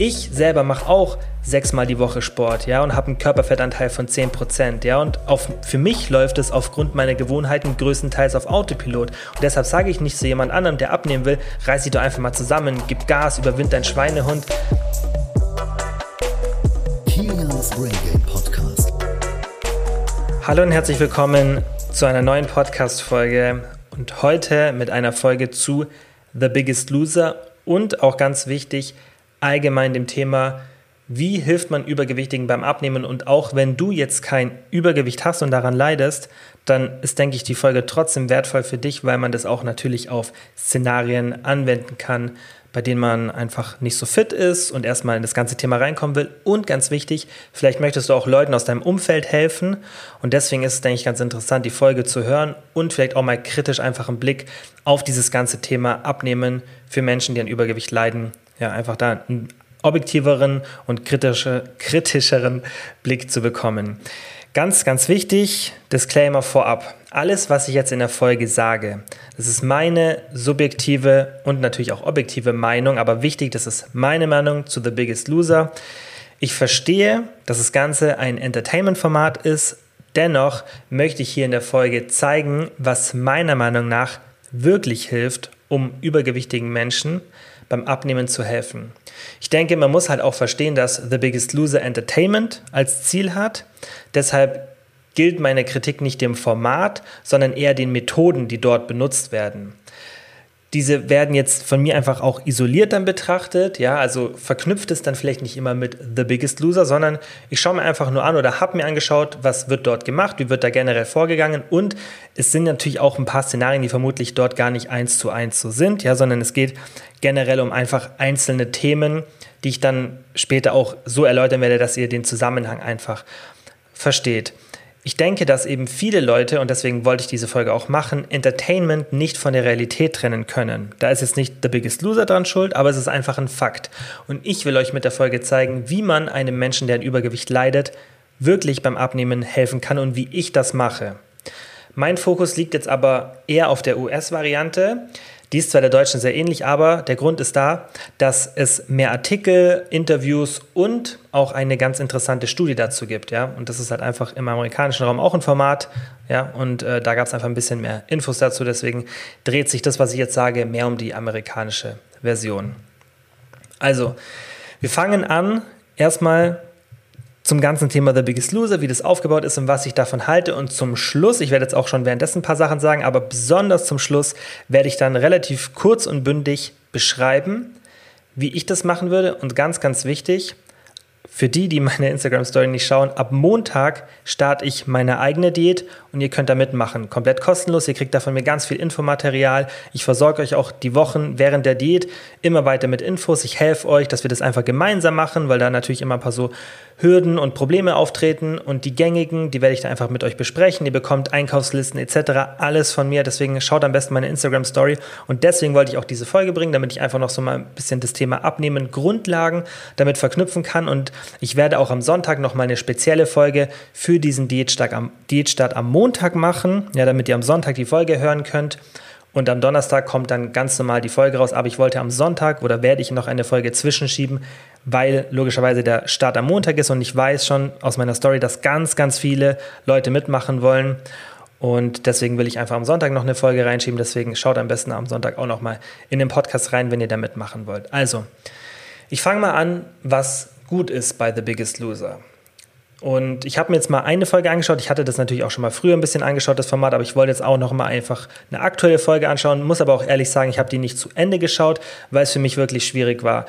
Ich selber mache auch sechsmal die Woche Sport, ja, und habe einen Körperfettanteil von 10%, ja, und auf, für mich läuft es aufgrund meiner Gewohnheiten größtenteils auf Autopilot. Und deshalb sage ich nicht zu jemand anderem, der abnehmen will, reiß dich doch einfach mal zusammen, gib Gas, überwind dein Schweinehund. Podcast. Hallo und herzlich willkommen zu einer neuen Podcast-Folge und heute mit einer Folge zu The Biggest Loser und auch ganz wichtig, allgemein dem Thema, wie hilft man Übergewichtigen beim Abnehmen? Und auch wenn du jetzt kein Übergewicht hast und daran leidest, dann ist, denke ich, die Folge trotzdem wertvoll für dich, weil man das auch natürlich auf Szenarien anwenden kann, bei denen man einfach nicht so fit ist und erstmal in das ganze Thema reinkommen will. Und ganz wichtig, vielleicht möchtest du auch Leuten aus deinem Umfeld helfen. Und deswegen ist es, denke ich, ganz interessant, die Folge zu hören und vielleicht auch mal kritisch einfach einen Blick auf dieses ganze Thema Abnehmen für Menschen, die an Übergewicht leiden, ja, einfach da einen objektiveren und kritische, kritischeren Blick zu bekommen. Ganz, ganz wichtig, Disclaimer vorab. Alles, was ich jetzt in der Folge sage, das ist meine subjektive und natürlich auch objektive Meinung, aber wichtig, das ist meine Meinung zu The Biggest Loser. Ich verstehe, dass das Ganze ein Entertainment-Format ist. Dennoch möchte ich hier in der Folge zeigen, was meiner Meinung nach wirklich hilft, um übergewichtigen Menschen beim Abnehmen zu helfen. Ich denke, man muss halt auch verstehen, dass The Biggest Loser Entertainment als Ziel hat. Deshalb gilt meine Kritik nicht dem Format, sondern eher den Methoden, die dort benutzt werden diese werden jetzt von mir einfach auch isoliert dann betrachtet, ja, also verknüpft es dann vielleicht nicht immer mit The Biggest Loser, sondern ich schaue mir einfach nur an oder habe mir angeschaut, was wird dort gemacht, wie wird da generell vorgegangen und es sind natürlich auch ein paar Szenarien, die vermutlich dort gar nicht eins zu eins so sind, ja, sondern es geht generell um einfach einzelne Themen, die ich dann später auch so erläutern werde, dass ihr den Zusammenhang einfach versteht. Ich denke, dass eben viele Leute, und deswegen wollte ich diese Folge auch machen, Entertainment nicht von der Realität trennen können. Da ist jetzt nicht The Biggest Loser dran schuld, aber es ist einfach ein Fakt. Und ich will euch mit der Folge zeigen, wie man einem Menschen, der an Übergewicht leidet, wirklich beim Abnehmen helfen kann und wie ich das mache. Mein Fokus liegt jetzt aber eher auf der US-Variante. Die ist zwar der deutschen sehr ähnlich, aber der Grund ist da, dass es mehr Artikel, Interviews und auch eine ganz interessante Studie dazu gibt. Ja? Und das ist halt einfach im amerikanischen Raum auch ein Format. Ja? Und äh, da gab es einfach ein bisschen mehr Infos dazu. Deswegen dreht sich das, was ich jetzt sage, mehr um die amerikanische Version. Also, wir fangen an erstmal zum ganzen Thema The Biggest Loser, wie das aufgebaut ist und was ich davon halte. Und zum Schluss, ich werde jetzt auch schon währenddessen ein paar Sachen sagen, aber besonders zum Schluss werde ich dann relativ kurz und bündig beschreiben, wie ich das machen würde. Und ganz, ganz wichtig, für die, die meine Instagram-Story nicht schauen, ab Montag starte ich meine eigene Diät und ihr könnt da mitmachen. Komplett kostenlos. Ihr kriegt da von mir ganz viel Infomaterial. Ich versorge euch auch die Wochen während der Diät immer weiter mit Infos. Ich helfe euch, dass wir das einfach gemeinsam machen, weil da natürlich immer ein paar so Hürden und Probleme auftreten und die gängigen, die werde ich da einfach mit euch besprechen. Ihr bekommt Einkaufslisten etc. Alles von mir. Deswegen schaut am besten meine Instagram-Story und deswegen wollte ich auch diese Folge bringen, damit ich einfach noch so mal ein bisschen das Thema Abnehmen, Grundlagen damit verknüpfen kann und ich werde auch am Sonntag noch mal eine spezielle Folge für diesen Diätstart am, Diätstart am Montag machen, ja, damit ihr am Sonntag die Folge hören könnt. Und am Donnerstag kommt dann ganz normal die Folge raus. Aber ich wollte am Sonntag oder werde ich noch eine Folge zwischenschieben, weil logischerweise der Start am Montag ist und ich weiß schon aus meiner Story, dass ganz, ganz viele Leute mitmachen wollen. Und deswegen will ich einfach am Sonntag noch eine Folge reinschieben. Deswegen schaut am besten am Sonntag auch noch mal in den Podcast rein, wenn ihr da mitmachen wollt. Also, ich fange mal an, was gut ist bei The Biggest Loser. Und ich habe mir jetzt mal eine Folge angeschaut. Ich hatte das natürlich auch schon mal früher ein bisschen angeschaut, das Format, aber ich wollte jetzt auch noch mal einfach eine aktuelle Folge anschauen. Muss aber auch ehrlich sagen, ich habe die nicht zu Ende geschaut, weil es für mich wirklich schwierig war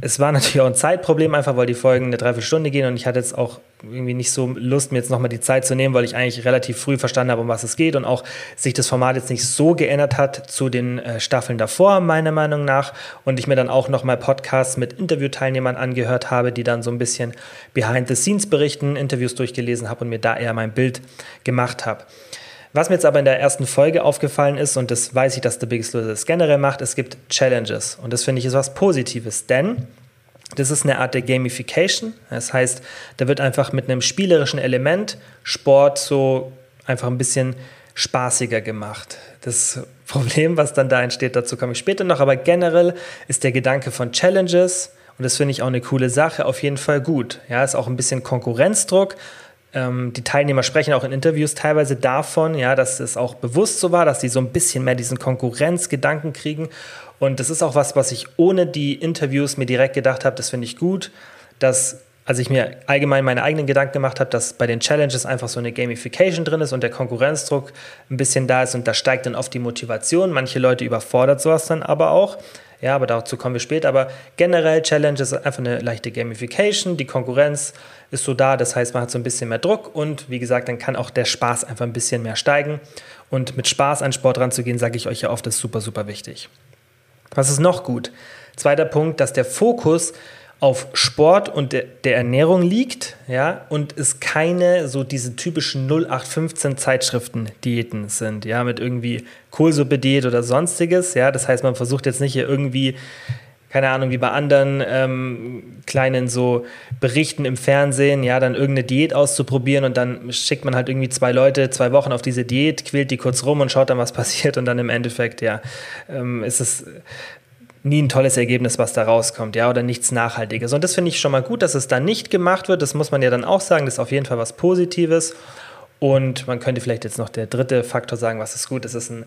es war natürlich auch ein Zeitproblem, einfach weil die Folgen eine Dreiviertelstunde gehen und ich hatte jetzt auch irgendwie nicht so Lust, mir jetzt nochmal die Zeit zu nehmen, weil ich eigentlich relativ früh verstanden habe, um was es geht und auch sich das Format jetzt nicht so geändert hat zu den äh, Staffeln davor, meiner Meinung nach. Und ich mir dann auch nochmal Podcasts mit Interviewteilnehmern angehört habe, die dann so ein bisschen Behind the Scenes berichten, Interviews durchgelesen habe und mir da eher mein Bild gemacht habe. Was mir jetzt aber in der ersten Folge aufgefallen ist, und das weiß ich, dass The Biggest Loser das generell macht, es gibt Challenges. Und das finde ich ist was Positives, denn das ist eine Art der Gamification. Das heißt, da wird einfach mit einem spielerischen Element Sport so einfach ein bisschen spaßiger gemacht. Das Problem, was dann da entsteht, dazu komme ich später noch, aber generell ist der Gedanke von Challenges Und das finde ich auch eine coole Sache, auf jeden Fall gut. Ja, ist auch ein bisschen Konkurrenzdruck. Ähm, die Teilnehmer sprechen auch in Interviews teilweise davon, ja, dass es auch bewusst so war, dass sie so ein bisschen mehr diesen Konkurrenzgedanken kriegen. Und das ist auch was, was ich ohne die Interviews mir direkt gedacht habe, das finde ich gut, dass als ich mir allgemein meine eigenen Gedanken gemacht habe, dass bei den Challenges einfach so eine Gamification drin ist und der Konkurrenzdruck ein bisschen da ist und da steigt dann oft die Motivation. Manche Leute überfordert sowas dann aber auch. Ja, aber dazu kommen wir später. Aber generell Challenge ist einfach eine leichte Gamification. Die Konkurrenz ist so da, das heißt, man hat so ein bisschen mehr Druck und wie gesagt, dann kann auch der Spaß einfach ein bisschen mehr steigen. Und mit Spaß an Sport ranzugehen, sage ich euch ja oft, ist super, super wichtig. Was ist noch gut? Zweiter Punkt, dass der Fokus auf Sport und der, der, Ernährung liegt, ja, und es keine so diese typischen 0815 Zeitschriften Diäten sind, ja, mit irgendwie Kohlsuppe-Diät oder sonstiges, ja, das heißt, man versucht jetzt nicht hier irgendwie keine Ahnung, wie bei anderen ähm, kleinen so Berichten im Fernsehen, ja, dann irgendeine Diät auszuprobieren und dann schickt man halt irgendwie zwei Leute zwei Wochen auf diese Diät, quält die kurz rum und schaut dann, was passiert und dann im Endeffekt, ja, ähm, ist es nie ein tolles Ergebnis, was da rauskommt, ja, oder nichts Nachhaltiges. Und das finde ich schon mal gut, dass es da nicht gemacht wird. Das muss man ja dann auch sagen, das ist auf jeden Fall was Positives. Und man könnte vielleicht jetzt noch der dritte Faktor sagen, was ist gut, es ist ein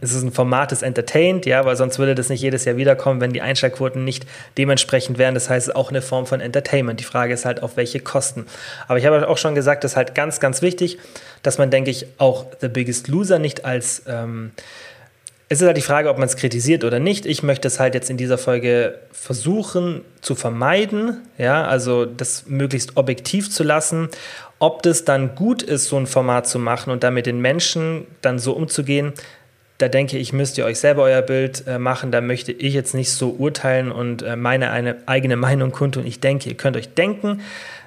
es ist ein Format, das entertaint, ja, weil sonst würde das nicht jedes Jahr wiederkommen, wenn die Einschaltquoten nicht dementsprechend wären. Das heißt, es ist auch eine Form von Entertainment. Die Frage ist halt, auf welche Kosten. Aber ich habe auch schon gesagt, das ist halt ganz, ganz wichtig, dass man, denke ich, auch The Biggest Loser nicht als ähm, es ist halt die Frage, ob man es kritisiert oder nicht. Ich möchte es halt jetzt in dieser Folge versuchen zu vermeiden, ja, also das möglichst objektiv zu lassen. Ob das dann gut ist, so ein Format zu machen und damit den Menschen dann so umzugehen, da denke ich, müsst ihr euch selber euer Bild äh, machen. Da möchte ich jetzt nicht so urteilen und äh, meine eine eigene Meinung kundtun. Ich denke, ihr könnt euch denken,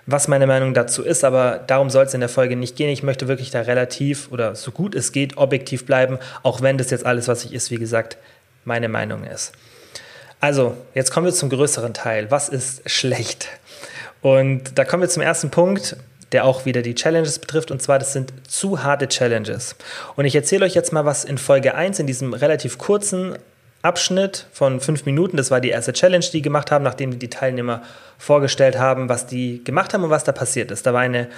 was meine Meinung dazu ist, aber darum soll es in der Folge nicht gehen. Ich möchte wirklich da relativ oder so gut es geht objektiv bleiben, auch wenn das jetzt alles, was ich ist, wie gesagt, meine Meinung ist. Also, jetzt kommen wir zum größeren Teil. Was ist schlecht? Und da kommen wir zum ersten Punkt, der auch wieder die Challenges betrifft, und zwar das sind zu harte Challenges. Und ich erzähle euch jetzt mal, was in Folge 1 in diesem relativ kurzen Abschnitt von fünf Minuten. Das war die erste Challenge, die gemacht haben, nachdem die Teilnehmer vorgestellt haben, was die gemacht haben und was da passiert ist. Da war eine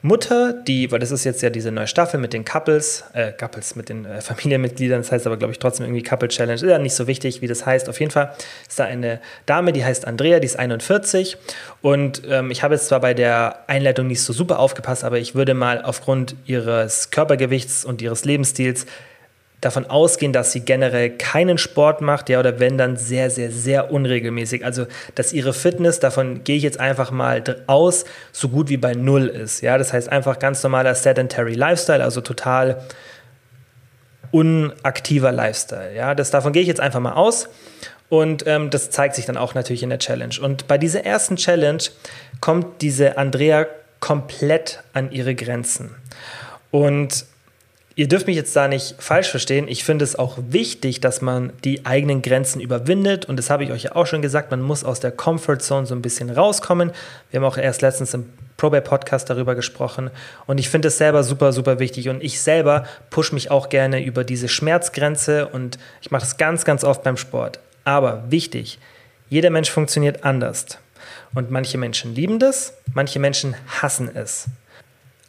Mutter, die, weil das ist jetzt ja diese neue Staffel mit den Couples, äh, Couples mit den äh, Familienmitgliedern, das heißt aber, glaube ich, trotzdem irgendwie Couple Challenge, ist ja nicht so wichtig, wie das heißt. Auf jeden Fall ist da eine Dame, die heißt Andrea, die ist 41 und ähm, ich habe jetzt zwar bei der Einleitung nicht so super aufgepasst, aber ich würde mal aufgrund ihres Körpergewichts und ihres Lebensstils davon ausgehen, dass sie generell keinen Sport macht, ja, oder wenn dann sehr, sehr, sehr unregelmäßig. Also, dass ihre Fitness, davon gehe ich jetzt einfach mal aus, so gut wie bei Null ist. Ja, das heißt einfach ganz normaler sedentary Lifestyle, also total unaktiver Lifestyle. Ja, das, davon gehe ich jetzt einfach mal aus. Und ähm, das zeigt sich dann auch natürlich in der Challenge. Und bei dieser ersten Challenge kommt diese Andrea komplett an ihre Grenzen. Und ihr dürft mich jetzt da nicht falsch verstehen. Ich finde es auch wichtig, dass man die eigenen Grenzen überwindet. Und das habe ich euch ja auch schon gesagt. Man muss aus der Comfort Zone so ein bisschen rauskommen. Wir haben auch erst letztens im Probay Podcast darüber gesprochen. Und ich finde es selber super, super wichtig. Und ich selber pushe mich auch gerne über diese Schmerzgrenze. Und ich mache das ganz, ganz oft beim Sport. Aber wichtig, jeder Mensch funktioniert anders. Und manche Menschen lieben das, manche Menschen hassen es.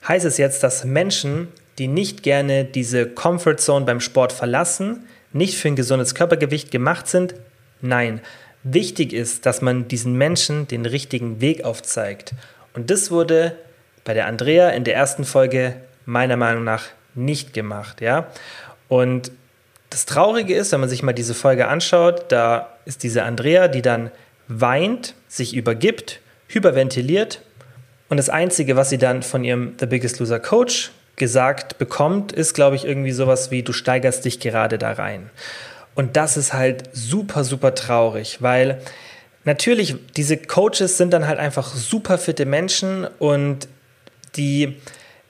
Heißt es jetzt, dass Menschen die nicht gerne diese Comfort Zone beim Sport verlassen, nicht für ein gesundes Körpergewicht gemacht sind? Nein. Wichtig ist, dass man diesen Menschen den richtigen Weg aufzeigt. Und das wurde bei der Andrea in der ersten Folge meiner Meinung nach nicht gemacht, ja? Und das Traurige ist, wenn man sich mal diese Folge anschaut, da ist diese Andrea, die dann weint, sich übergibt, hyperventiliert und das Einzige, was sie dann von ihrem The Biggest Loser Coach gesagt bekommt, ist, glaube ich, irgendwie sowas wie, du steigerst dich gerade da rein. Und das ist halt super, super traurig, weil natürlich, diese Coaches sind dann halt einfach super fitte Menschen und die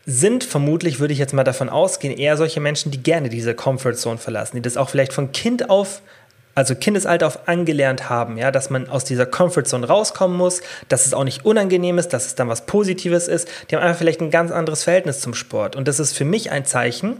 sind vermutlich, würde ich jetzt mal davon ausgehen, eher solche Menschen, die gerne diese Comfort Zone verlassen, die das auch vielleicht von Kind auf also Kindesalter auf angelernt haben, ja, dass man aus dieser Comfortzone rauskommen muss, dass es auch nicht unangenehm ist, dass es dann was Positives ist. Die haben einfach vielleicht ein ganz anderes Verhältnis zum Sport. Und das ist für mich ein Zeichen,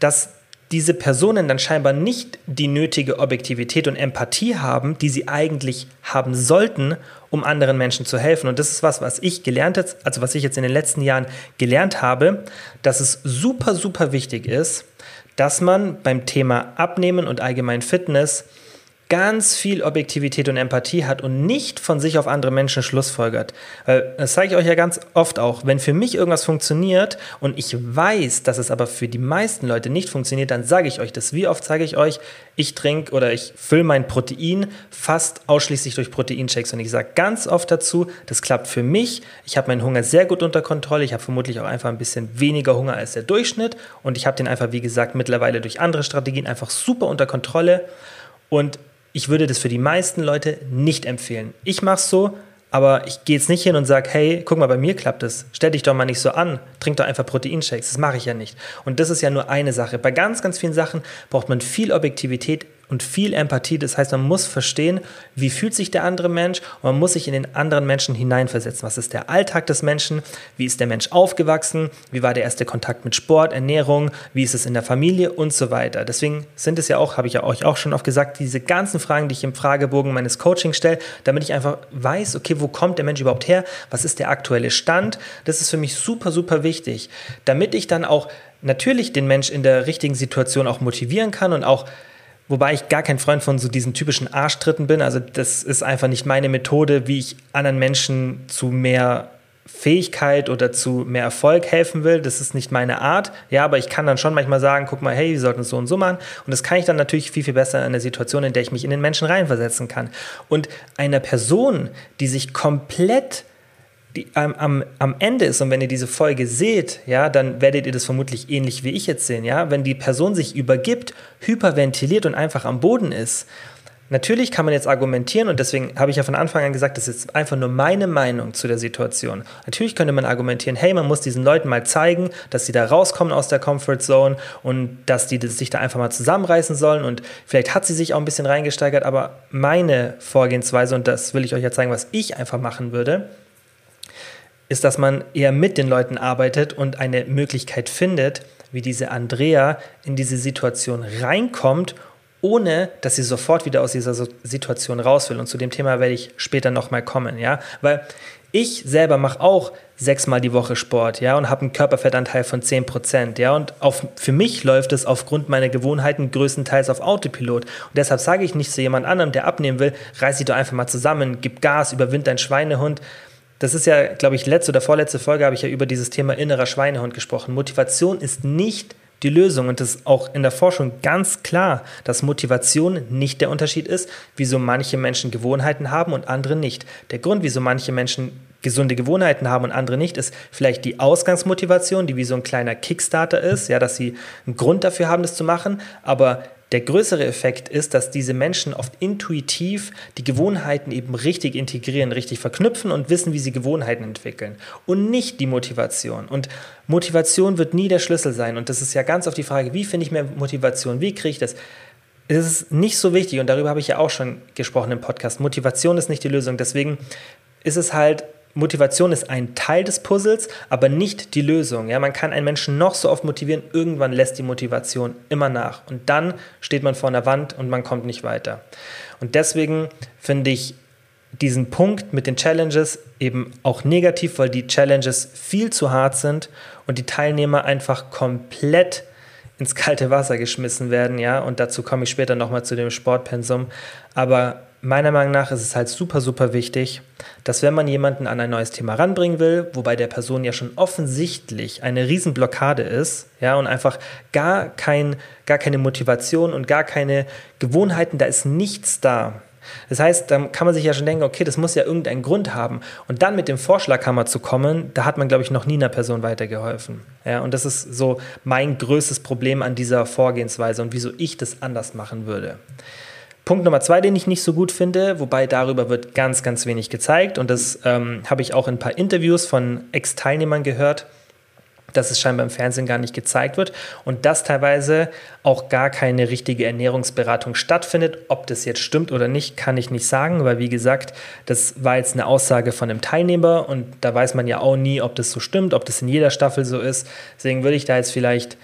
dass diese Personen dann scheinbar nicht die nötige Objektivität und Empathie haben, die sie eigentlich haben sollten, um anderen Menschen zu helfen. Und das ist was, was ich gelernt habe, also was ich jetzt in den letzten Jahren gelernt habe, dass es super, super wichtig ist, dass man beim Thema Abnehmen und allgemein Fitness ganz viel Objektivität und Empathie hat und nicht von sich auf andere Menschen schlussfolgert. Das zeige ich euch ja ganz oft auch. Wenn für mich irgendwas funktioniert und ich weiß, dass es aber für die meisten Leute nicht funktioniert, dann sage ich euch das. Wie oft sage ich euch, ich trinke oder ich fülle mein Protein fast ausschließlich durch Proteinchecks und ich sage ganz oft dazu, das klappt für mich. Ich habe meinen Hunger sehr gut unter Kontrolle. Ich habe vermutlich auch einfach ein bisschen weniger Hunger als der Durchschnitt und ich habe den einfach, wie gesagt, mittlerweile durch andere Strategien einfach super unter Kontrolle. Und ich würde das für die meisten Leute nicht empfehlen. Ich mache es so, aber ich gehe jetzt nicht hin und sage, hey, guck mal, bei mir klappt es. Stell dich doch mal nicht so an. Trink doch einfach Proteinshakes. Das mache ich ja nicht. Und das ist ja nur eine Sache. Bei ganz, ganz vielen Sachen braucht man viel Objektivität, und viel Empathie. Das heißt, man muss verstehen, wie fühlt sich der andere Mensch und man muss sich in den anderen Menschen hineinversetzen. Was ist der Alltag des Menschen? Wie ist der Mensch aufgewachsen? Wie war der erste Kontakt mit Sport, Ernährung? Wie ist es in der Familie und so weiter? Deswegen sind es ja auch, habe ich ja euch auch schon oft gesagt, diese ganzen Fragen, die ich im Fragebogen meines Coachings stelle, damit ich einfach weiß, okay, wo kommt der Mensch überhaupt her? Was ist der aktuelle Stand? Das ist für mich super, super wichtig, damit ich dann auch natürlich den Mensch in der richtigen Situation auch motivieren kann und auch Wobei ich gar kein Freund von so diesen typischen Arschtritten bin. Also das ist einfach nicht meine Methode, wie ich anderen Menschen zu mehr Fähigkeit oder zu mehr Erfolg helfen will. Das ist nicht meine Art. Ja, aber ich kann dann schon manchmal sagen, guck mal, hey, wir sollten es so und so machen. Und das kann ich dann natürlich viel, viel besser in einer Situation, in der ich mich in den Menschen reinversetzen kann. Und einer Person, die sich komplett die, am, am, am Ende ist und wenn ihr diese Folge seht, ja, dann werdet ihr das vermutlich ähnlich wie ich jetzt sehen, ja. Wenn die Person sich übergibt, hyperventiliert und einfach am Boden ist, Natürlich kann man jetzt argumentieren und deswegen habe ich ja von Anfang an gesagt, das ist einfach nur meine Meinung zu der Situation. Natürlich könnte man argumentieren, hey, man muss diesen Leuten mal zeigen, dass sie da rauskommen aus der Comfort Zone und dass die sich da einfach mal zusammenreißen sollen und vielleicht hat sie sich auch ein bisschen reingesteigert, aber meine Vorgehensweise und das will ich euch ja zeigen, was ich einfach machen würde, ist, dass man eher mit den Leuten arbeitet und eine Möglichkeit findet, wie diese Andrea in diese Situation reinkommt, ohne dass sie sofort wieder aus dieser Situation raus will. Und zu dem Thema werde ich später nochmal kommen, ja, weil ich selber mache auch sechsmal die Woche Sport, ja, und habe einen Körperfettanteil von 10 Prozent, ja, und auf, für mich läuft es aufgrund meiner Gewohnheiten größtenteils auf Autopilot. Und deshalb sage ich nicht zu jemand anderem, der abnehmen will, reiß dich doch einfach mal zusammen, gib Gas, überwind deinen Schweinehund, das ist ja, glaube ich, letzte oder vorletzte Folge habe ich ja über dieses Thema innerer Schweinehund gesprochen. Motivation ist nicht die Lösung und das ist auch in der Forschung ganz klar, dass Motivation nicht der Unterschied ist, wieso manche Menschen Gewohnheiten haben und andere nicht. Der Grund, wieso manche Menschen gesunde Gewohnheiten haben und andere nicht, ist vielleicht die Ausgangsmotivation, die wie so ein kleiner Kickstarter ist, ja, dass sie einen Grund dafür haben, das zu machen, aber der größere Effekt ist, dass diese Menschen oft intuitiv die Gewohnheiten eben richtig integrieren, richtig verknüpfen und wissen, wie sie Gewohnheiten entwickeln und nicht die Motivation. Und Motivation wird nie der Schlüssel sein. Und das ist ja ganz auf die Frage, wie finde ich mehr Motivation? Wie kriege ich das? Es ist nicht so wichtig und darüber habe ich ja auch schon gesprochen im Podcast. Motivation ist nicht die Lösung. Deswegen ist es halt Motivation ist ein Teil des Puzzles, aber nicht die Lösung. Ja, man kann einen Menschen noch so oft motivieren, irgendwann lässt die Motivation immer nach. Und dann steht man vor einer Wand und man kommt nicht weiter. Und deswegen finde ich diesen Punkt mit den Challenges eben auch negativ, weil die Challenges viel zu hart sind und die Teilnehmer einfach komplett ins kalte Wasser geschmissen werden, ja, und dazu komme ich später nochmal zu dem Sportpensum. Aber meiner Meinung nach ist es halt super, super wichtig, dass wenn man jemanden an ein neues Thema ranbringen will, wobei der Person ja schon offensichtlich eine Riesenblockade ist, ja, und einfach gar, kein, gar keine Motivation und gar keine Gewohnheiten, da ist nichts da. Das heißt, dann kann man sich ja schon denken, okay, das muss ja irgendeinen Grund haben. Und dann mit dem Vorschlaghammer zu kommen, da hat man, glaube ich, noch nie einer Person weitergeholfen. Ja, und das ist so mein größtes Problem an dieser Vorgehensweise und wieso ich das anders machen würde. Punkt Nummer zwei, den ich nicht so gut finde, wobei darüber wird ganz, ganz wenig gezeigt und das ähm, habe ich auch in ein paar Interviews von Ex-Teilnehmern gehört, dass es scheinbar im Fernsehen gar nicht gezeigt wird und dass teilweise auch gar keine richtige Ernährungsberatung stattfindet. Ob das jetzt stimmt oder nicht, kann ich nicht sagen, weil wie gesagt, das war jetzt eine Aussage von einem Teilnehmer und da weiß man ja auch nie, ob das so stimmt, ob das in jeder Staffel so ist. Deswegen würde ich da jetzt vielleicht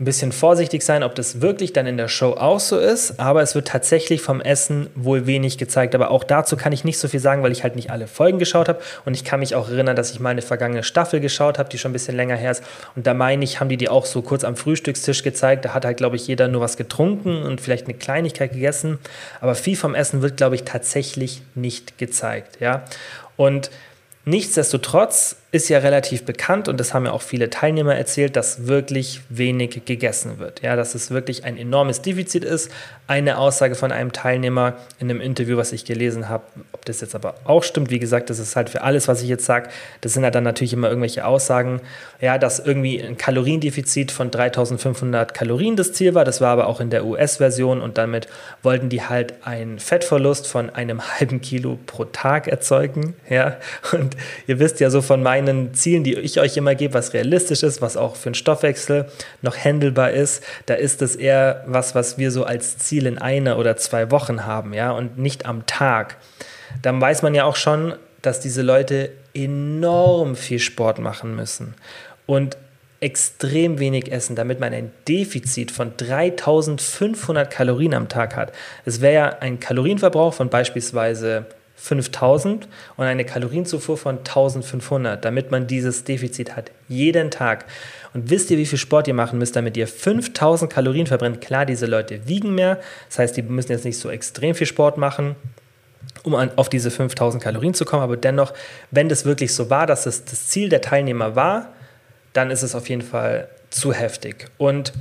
ein bisschen vorsichtig sein, ob das wirklich dann in der Show auch so ist, aber es wird tatsächlich vom Essen wohl wenig gezeigt. Aber auch dazu kann ich nicht so viel sagen, weil ich halt nicht alle Folgen geschaut habe und ich kann mich auch erinnern, dass ich mal eine vergangene Staffel geschaut habe, die schon ein bisschen länger her ist und da meine ich, haben die die auch so kurz am Frühstückstisch gezeigt. Da hat halt, glaube ich, jeder nur was getrunken und vielleicht eine Kleinigkeit gegessen, aber viel vom Essen wird, glaube ich, tatsächlich nicht gezeigt, ja. Und Nichtsdestotrotz ist ja relativ bekannt und das haben ja auch viele Teilnehmer erzählt, dass wirklich wenig gegessen wird. Ja, dass es wirklich ein enormes Defizit ist. Eine Aussage von einem Teilnehmer in einem Interview, was ich gelesen habe, ob das jetzt aber auch stimmt, wie gesagt, das ist halt für alles, was ich jetzt sage, das sind halt dann natürlich immer irgendwelche Aussagen, ja, dass irgendwie ein Kaloriendefizit von 3500 Kalorien das Ziel war. Das war aber auch in der US-Version und damit wollten die halt einen Fettverlust von einem halben Kilo pro Tag erzeugen. Ja, und ihr wisst ja so von meinen Zielen, die ich euch immer gebe, was realistisch ist, was auch für den Stoffwechsel noch handelbar ist, da ist es eher was, was wir so als Ziel in einer oder zwei Wochen haben, ja, und nicht am Tag. Dann weiß man ja auch schon, dass diese Leute enorm viel Sport machen müssen und extrem wenig essen, damit man ein Defizit von 3500 Kalorien am Tag hat. Es wäre ja ein Kalorienverbrauch von beispielsweise 5000 und eine Kalorienzufuhr von 1500, damit man dieses Defizit hat. Jeden Tag. Und wisst ihr, wie viel Sport ihr machen müsst, damit ihr 5000 Kalorien verbrennt? Klar, diese Leute wiegen mehr. Das heißt, die müssen jetzt nicht so extrem viel Sport machen, um an, auf diese 5000 Kalorien zu kommen. Aber dennoch, wenn das wirklich so war, dass es das Ziel der Teilnehmer war, dann ist es auf jeden Fall zu heftig. Und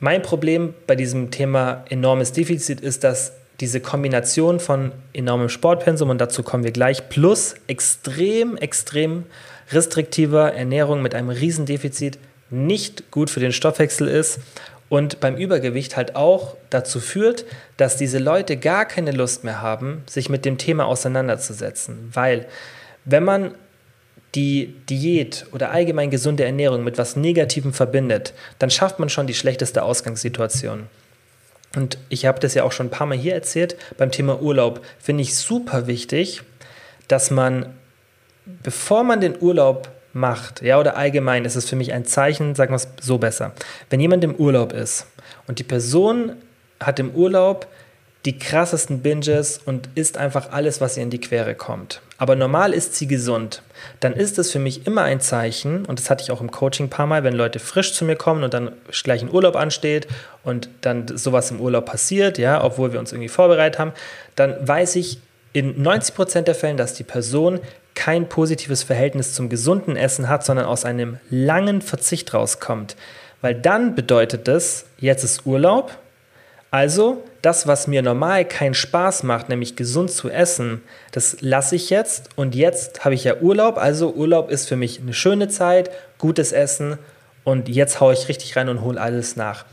mein Problem bei diesem Thema enormes Defizit ist, dass diese Kombination von enormem Sportpensum, und dazu kommen wir gleich, plus extrem, extrem restriktiver Ernährung mit einem Riesendefizit nicht gut für den Stoffwechsel ist und beim Übergewicht halt auch dazu führt, dass diese Leute gar keine Lust mehr haben, sich mit dem Thema auseinanderzusetzen. Weil wenn man die Diät oder allgemein gesunde Ernährung mit was Negativem verbindet, dann schafft man schon die schlechteste Ausgangssituation. Und ich habe das ja auch schon ein paar Mal hier erzählt, beim Thema Urlaub finde ich super wichtig, dass man, bevor man den Urlaub macht, ja, oder allgemein ist es für mich ein Zeichen, sagen wir es so besser, wenn jemand im Urlaub ist und die Person hat im Urlaub die krassesten Binges und isst einfach alles, was ihr in die Quere kommt. Aber normal ist sie gesund. Dann ist es für mich immer ein Zeichen, und das hatte ich auch im Coaching ein paar Mal, wenn Leute frisch zu mir kommen und dann gleich ein Urlaub ansteht und dann sowas im Urlaub passiert, ja, obwohl wir uns irgendwie vorbereitet haben, dann weiß ich in 90 Prozent der Fällen, dass die Person kein positives Verhältnis zum gesunden Essen hat, sondern aus einem langen Verzicht rauskommt. Weil dann bedeutet das, jetzt ist Urlaub, also das, was mir normal keinen Spaß macht, nämlich gesund zu essen, das lasse ich jetzt und jetzt habe ich ja Urlaub. Also Urlaub ist für mich eine schöne Zeit, gutes Essen und jetzt haue ich richtig rein und hole alles nach.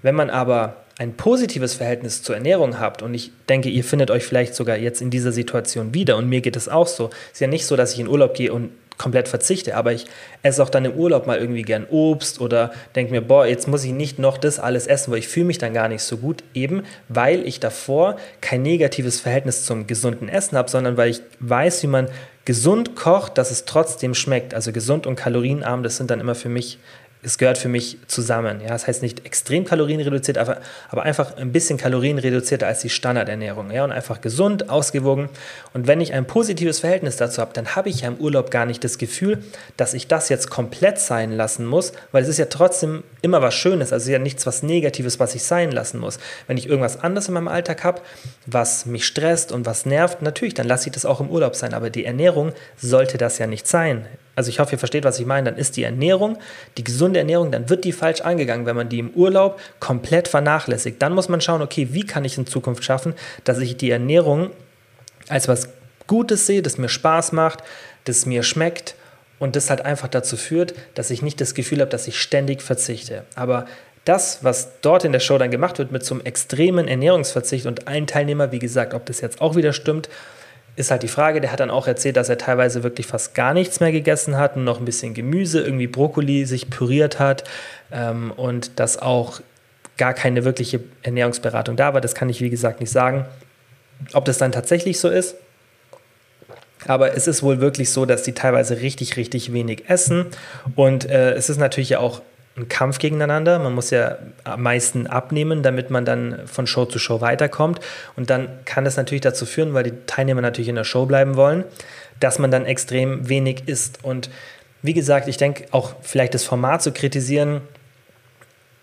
Wenn man aber ein positives Verhältnis zur Ernährung habt und ich denke, ihr findet euch vielleicht sogar jetzt in dieser Situation wieder und mir geht es auch so. Es ist ja nicht so, dass ich in Urlaub gehe und komplett verzichte, aber ich esse auch dann im Urlaub mal irgendwie gern Obst oder denke mir, boah, jetzt muss ich nicht noch das alles essen, weil ich fühle mich dann gar nicht so gut, eben weil ich davor kein negatives Verhältnis zum gesunden Essen habe, sondern weil ich weiß, wie man gesund kocht, dass es trotzdem schmeckt. Also gesund und kalorienarm, das sind dann immer für mich es gehört für mich zusammen. Ja, das heißt nicht extrem kalorienreduziert, aber, aber einfach ein bisschen kalorienreduzierter als die Standardernährung. Ja, und einfach gesund, ausgewogen. Und wenn ich ein positives Verhältnis dazu habe, dann habe ich ja im Urlaub gar nicht das Gefühl, dass ich das jetzt komplett sein lassen muss, weil es ist ja trotzdem immer was Schönes. Also ja nichts was Negatives, was ich sein lassen muss. Wenn ich irgendwas anderes in meinem Alltag habe, was mich stresst und was nervt, natürlich, dann lasse ich das auch im Urlaub sein. Aber die Ernährung sollte das ja nicht sein. Also ich hoffe, ihr versteht, was ich meine. Dann ist die Ernährung, die gesunde Ernährung, dann wird die falsch angegangen, wenn man die im Urlaub komplett vernachlässigt. Dann muss man schauen, okay, wie kann ich in Zukunft schaffen, dass ich die Ernährung als was Gutes sehe, das mir Spaß macht, das mir schmeckt und das halt einfach dazu führt, dass ich nicht das Gefühl habe, dass ich ständig verzichte. Aber das, was dort in der Show dann gemacht wird mit so einem extremen Ernährungsverzicht und allen Teilnehmer, wie gesagt, ob das jetzt auch wieder stimmt, ist halt die Frage, der hat dann auch erzählt, dass er teilweise wirklich fast gar nichts mehr gegessen hat und noch ein bisschen Gemüse, irgendwie Brokkoli sich püriert hat ähm, und dass auch gar keine wirkliche Ernährungsberatung da war. Das kann ich, wie gesagt, nicht sagen, ob das dann tatsächlich so ist. Aber es ist wohl wirklich so, dass die teilweise richtig, richtig wenig essen. Und äh, es ist natürlich ja auch ein Kampf gegeneinander. Man muss ja am meisten abnehmen, damit man dann von Show zu Show weiterkommt. Und dann kann das natürlich dazu führen, weil die Teilnehmer natürlich in der Show bleiben wollen, dass man dann extrem wenig isst. Und wie gesagt, ich denke auch vielleicht das Format zu kritisieren,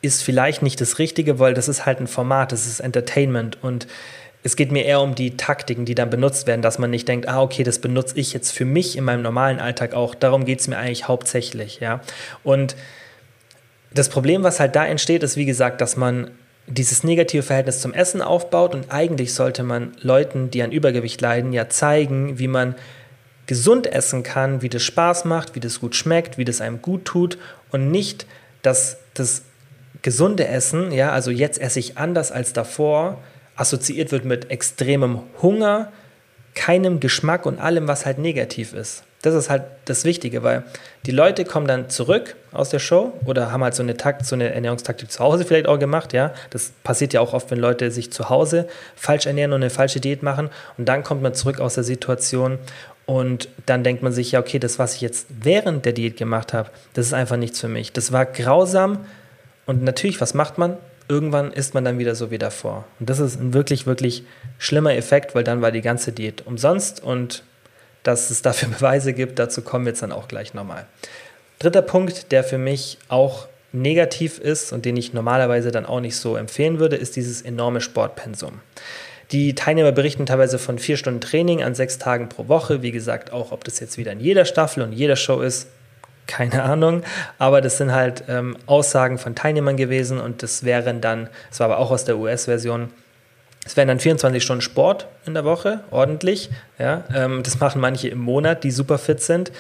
ist vielleicht nicht das Richtige, weil das ist halt ein Format, das ist Entertainment und es geht mir eher um die Taktiken, die dann benutzt werden, dass man nicht denkt, ah, okay, das benutze ich jetzt für mich in meinem normalen Alltag auch. Darum geht es mir eigentlich hauptsächlich, ja. Und das Problem, was halt da entsteht, ist, wie gesagt, dass man dieses negative Verhältnis zum Essen aufbaut und eigentlich sollte man Leuten, die an Übergewicht leiden, ja zeigen, wie man gesund essen kann, wie das Spaß macht, wie das gut schmeckt, wie das einem gut tut und nicht, dass das gesunde Essen, ja, also jetzt esse ich anders als davor, assoziiert wird mit extremem Hunger, keinem Geschmack und allem, was halt negativ ist. Das ist halt das Wichtige, weil die Leute kommen dann zurück aus der Show oder haben halt so eine Takt, so eine Ernährungstaktik zu Hause vielleicht auch gemacht, ja. Das passiert ja auch oft, wenn Leute sich zu Hause falsch ernähren und eine falsche Diät machen und dann kommt man zurück aus der Situation und dann denkt man sich, ja, okay, das, was ich jetzt während der Diät gemacht habe, das ist einfach nichts für mich. Das war grausam und natürlich, was macht man? irgendwann ist man dann wieder so wie davor. Und das ist ein wirklich, wirklich schlimmer Effekt, weil dann war die ganze Diät umsonst und dass es dafür Beweise gibt, dazu kommen wir jetzt dann auch gleich nochmal. Dritter Punkt, der für mich auch negativ ist und den ich normalerweise dann auch nicht so empfehlen würde, ist dieses enorme Sportpensum. Die Teilnehmer berichten teilweise von vier Stunden Training an sechs Tagen pro Woche. Wie gesagt, auch ob das jetzt wieder in jeder Staffel und jeder Show ist, keine Ahnung, aber das sind halt ähm, Aussagen von Teilnehmern gewesen und das wären dann, das war aber auch aus der US-Version, es wären dann 24 Stunden Sport in der Woche, ordentlich. Ja, ähm, das machen manche im Monat, die super fit sind.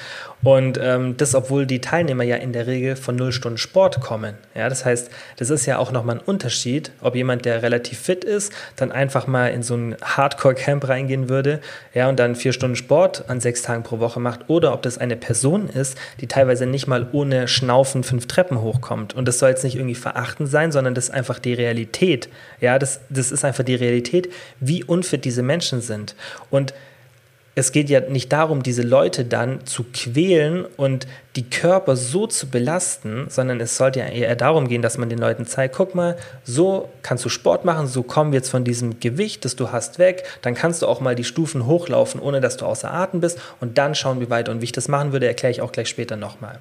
Und ähm, das, obwohl die Teilnehmer ja in der Regel von null Stunden Sport kommen. Ja, das heißt, das ist ja auch nochmal ein Unterschied, ob jemand, der relativ fit ist, dann einfach mal in so ein Hardcore-Camp reingehen würde, ja, und dann vier Stunden Sport an sechs Tagen pro Woche macht, oder ob das eine Person ist, die teilweise nicht mal ohne Schnaufen fünf Treppen hochkommt. Und das soll jetzt nicht irgendwie verachtend sein, sondern das ist einfach die Realität. Ja, das, das ist einfach die Realität, wie unfit diese Menschen sind. Und es geht ja nicht darum, diese Leute dann zu quälen und die Körper so zu belasten, sondern es sollte ja eher darum gehen, dass man den Leuten zeigt, guck mal, so kannst du Sport machen, so kommen wir jetzt von diesem Gewicht, das du hast, weg, dann kannst du auch mal die Stufen hochlaufen, ohne dass du außer Atem bist und dann schauen wir weiter. Und wie ich das machen würde, erkläre ich auch gleich später nochmal.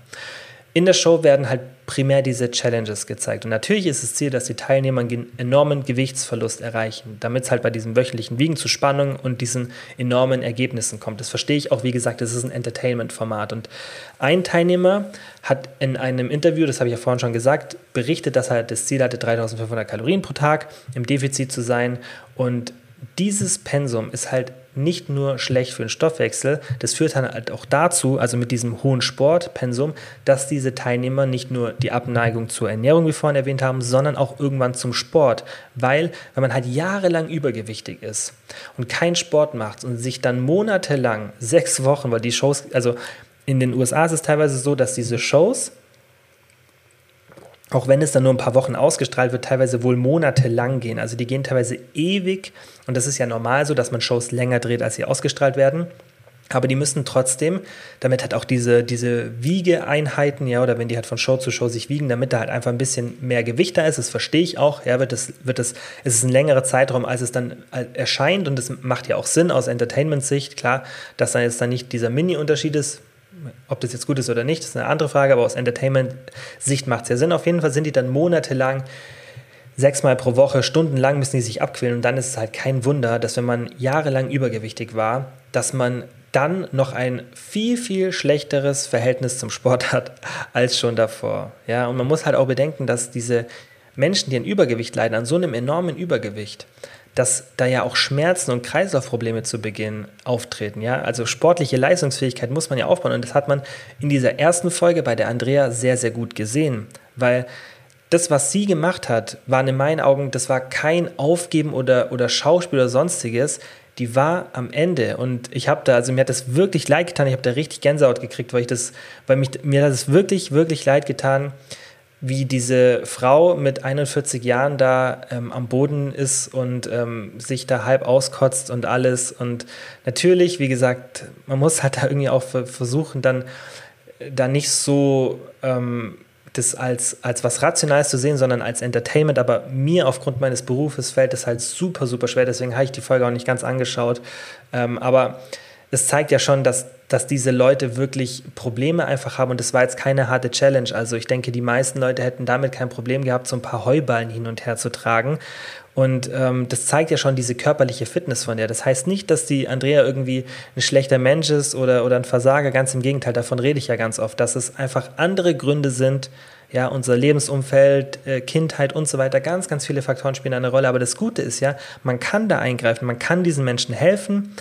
In der Show werden halt primär diese Challenges gezeigt. Und natürlich ist das Ziel, dass die Teilnehmer einen enormen Gewichtsverlust erreichen, damit es halt bei diesem wöchentlichen Wiegen zu Spannung und diesen enormen Ergebnissen kommt. Das verstehe ich auch, wie gesagt, das ist ein Entertainment-Format. Und ein Teilnehmer hat in einem Interview, das habe ich ja vorhin schon gesagt, berichtet, dass er das Ziel hatte, 3500 Kalorien pro Tag im Defizit zu sein. Und dieses Pensum ist halt nicht nur schlecht für den Stoffwechsel, das führt dann halt auch dazu, also mit diesem hohen Sportpensum, dass diese Teilnehmer nicht nur die Abneigung zur Ernährung, wie vorhin erwähnt haben, sondern auch irgendwann zum Sport. Weil, wenn man halt jahrelang übergewichtig ist und keinen Sport macht und sich dann monatelang, sechs Wochen, weil die Shows, also in den USA ist es teilweise so, dass diese Shows auch wenn es dann nur ein paar Wochen ausgestrahlt wird, teilweise wohl monatelang gehen. Also die gehen teilweise ewig. Und das ist ja normal so, dass man Shows länger dreht, als sie ausgestrahlt werden. Aber die müssen trotzdem, damit halt auch diese, diese Wiegeeinheiten, ja, oder wenn die halt von Show zu Show sich wiegen, damit da halt einfach ein bisschen mehr Gewicht da ist, das verstehe ich auch, ja, wird das, wird das, es ist ein längerer Zeitraum, als es dann äh, erscheint. Und das macht ja auch Sinn aus Entertainment-Sicht, klar, dass dann jetzt dann nicht dieser Mini-Unterschied ist, ob das jetzt gut ist oder nicht, ist eine andere Frage, aber aus Entertainment-Sicht macht es ja Sinn. Auf jeden Fall sind die dann monatelang, sechsmal pro Woche, stundenlang müssen die sich abquälen und dann ist es halt kein Wunder, dass wenn man jahrelang übergewichtig war, dass man dann noch ein viel, viel schlechteres Verhältnis zum Sport hat als schon davor. Ja, und man muss halt auch bedenken, dass diese Menschen, die an Übergewicht leiden, an so einem enormen Übergewicht, dass da ja auch Schmerzen und Kreislaufprobleme zu Beginn auftreten. Ja? Also sportliche Leistungsfähigkeit muss man ja aufbauen und das hat man in dieser ersten Folge bei der Andrea sehr, sehr gut gesehen, weil das, was sie gemacht hat, war in meinen Augen, das war kein Aufgeben oder, oder Schauspiel oder sonstiges. Die war am Ende und ich habe da, also mir hat das wirklich leid getan. Ich habe da richtig Gänsehaut gekriegt, weil ich das, weil mich, mir hat es wirklich, wirklich leid getan, wie diese Frau mit 41 Jahren da ähm, am Boden ist und ähm, sich da halb auskotzt und alles. Und natürlich, wie gesagt, man muss halt da irgendwie auch versuchen, dann da nicht so ähm, das als, als was Rationales zu sehen, sondern als Entertainment. Aber mir aufgrund meines Berufes fällt es halt super, super schwer. Deswegen habe ich die Folge auch nicht ganz angeschaut. Ähm, aber es zeigt ja schon, dass, dass diese Leute wirklich Probleme einfach haben. Und das war jetzt keine harte Challenge. Also ich denke, die meisten Leute hätten damit kein Problem gehabt, so ein paar Heuballen hin und her zu tragen. Und ähm, das zeigt ja schon diese körperliche Fitness von der. Das heißt nicht, dass die Andrea irgendwie ein schlechter Mensch ist oder, oder ein Versager. Ganz im Gegenteil, davon rede ich ja ganz oft, dass es einfach andere Gründe sind, ja, unser Lebensumfeld, äh, Kindheit und so weiter, ganz, ganz viele Faktoren spielen eine Rolle. Aber das Gute ist ja, man kann da eingreifen, man kann diesen Menschen helfen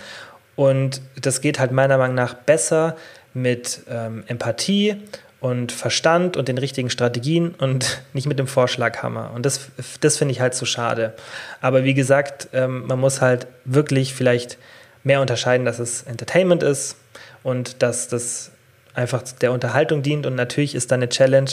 und das geht halt meiner Meinung nach besser mit ähm, Empathie und Verstand und den richtigen Strategien und nicht mit dem Vorschlaghammer. Und das, das finde ich halt so schade. Aber wie gesagt, ähm, man muss halt wirklich vielleicht mehr unterscheiden, dass es Entertainment ist und dass das einfach der Unterhaltung dient. Und natürlich ist da eine Challenge,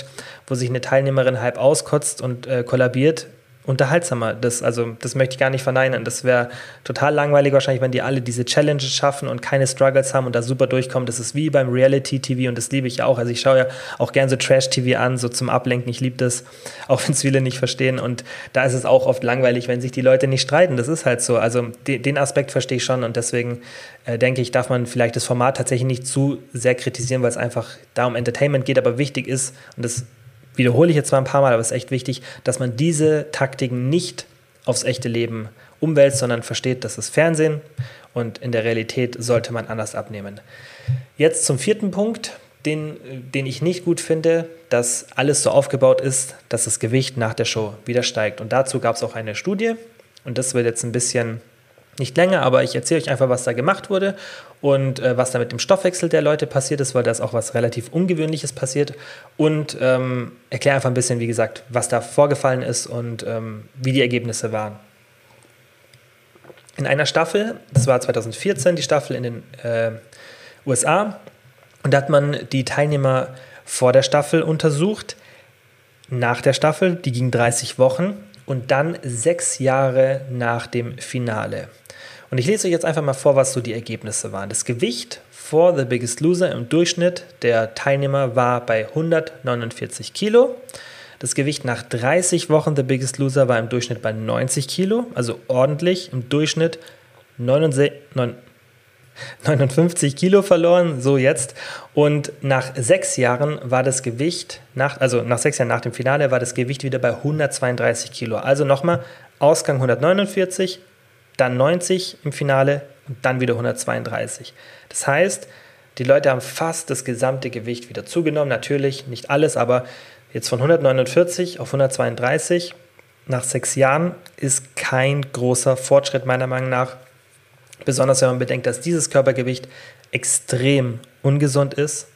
wo sich eine Teilnehmerin halb auskotzt und äh, kollabiert, unterhaltsamer. Das, also, das möchte ich gar nicht verneinen. Das wäre total langweilig wahrscheinlich, wenn die alle diese Challenges schaffen und keine Struggles haben und da super durchkommen. Das ist wie beim Reality-TV und das liebe ich auch. Also ich schaue ja auch gerne so Trash-TV an, so zum Ablenken. Ich liebe das, auch wenn es viele nicht verstehen. Und da ist es auch oft langweilig, wenn sich die Leute nicht streiten. Das ist halt so. Also de den Aspekt verstehe ich schon und deswegen äh, denke ich, darf man vielleicht das Format tatsächlich nicht zu sehr kritisieren, weil es einfach da um Entertainment geht, aber wichtig ist und das wiederhole ich jetzt zwar ein paar Mal, aber es ist echt wichtig, dass man diese Taktiken nicht aufs echte Leben umwälzt, sondern versteht, dass es Fernsehen und in der Realität sollte man anders abnehmen. Jetzt zum vierten Punkt, den, den ich nicht gut finde, dass alles so aufgebaut ist, dass das Gewicht nach der Show wieder steigt. Und dazu gab es auch eine Studie und das wird jetzt ein bisschen nicht länger, aber ich erzähle euch einfach, was da gemacht wurde und äh, was da mit dem Stoffwechsel der Leute passiert ist, weil da ist auch was relativ Ungewöhnliches passiert und ähm, erkläre einfach ein bisschen, wie gesagt, was da vorgefallen ist und ähm, wie die Ergebnisse waren. In einer Staffel, das war 2014, die Staffel in den äh, USA, und da hat man die Teilnehmer vor der Staffel untersucht, nach der Staffel, die ging 30 Wochen, und dann sechs Jahre nach dem Finale. Und ich lese euch jetzt einfach mal vor, was so die Ergebnisse waren. Das Gewicht vor The Biggest Loser im Durchschnitt der Teilnehmer war bei 149 Kilo. Das Gewicht nach 30 Wochen The Biggest Loser war im Durchschnitt bei 90 Kilo, also ordentlich im Durchschnitt 59 Kilo verloren, so jetzt. Und nach sechs Jahren war das Gewicht, nach, also nach sechs Jahren nach dem Finale, war das Gewicht wieder bei 132 Kilo. Also nochmal, Ausgang 149, dann 90 im Finale und dann wieder 132. Das heißt, die Leute haben fast das gesamte Gewicht wieder zugenommen. Natürlich nicht alles, aber jetzt von 149 auf 132 nach sechs Jahren ist kein großer Fortschritt meiner Meinung nach. Besonders wenn man bedenkt, dass dieses Körpergewicht extrem ungesund ist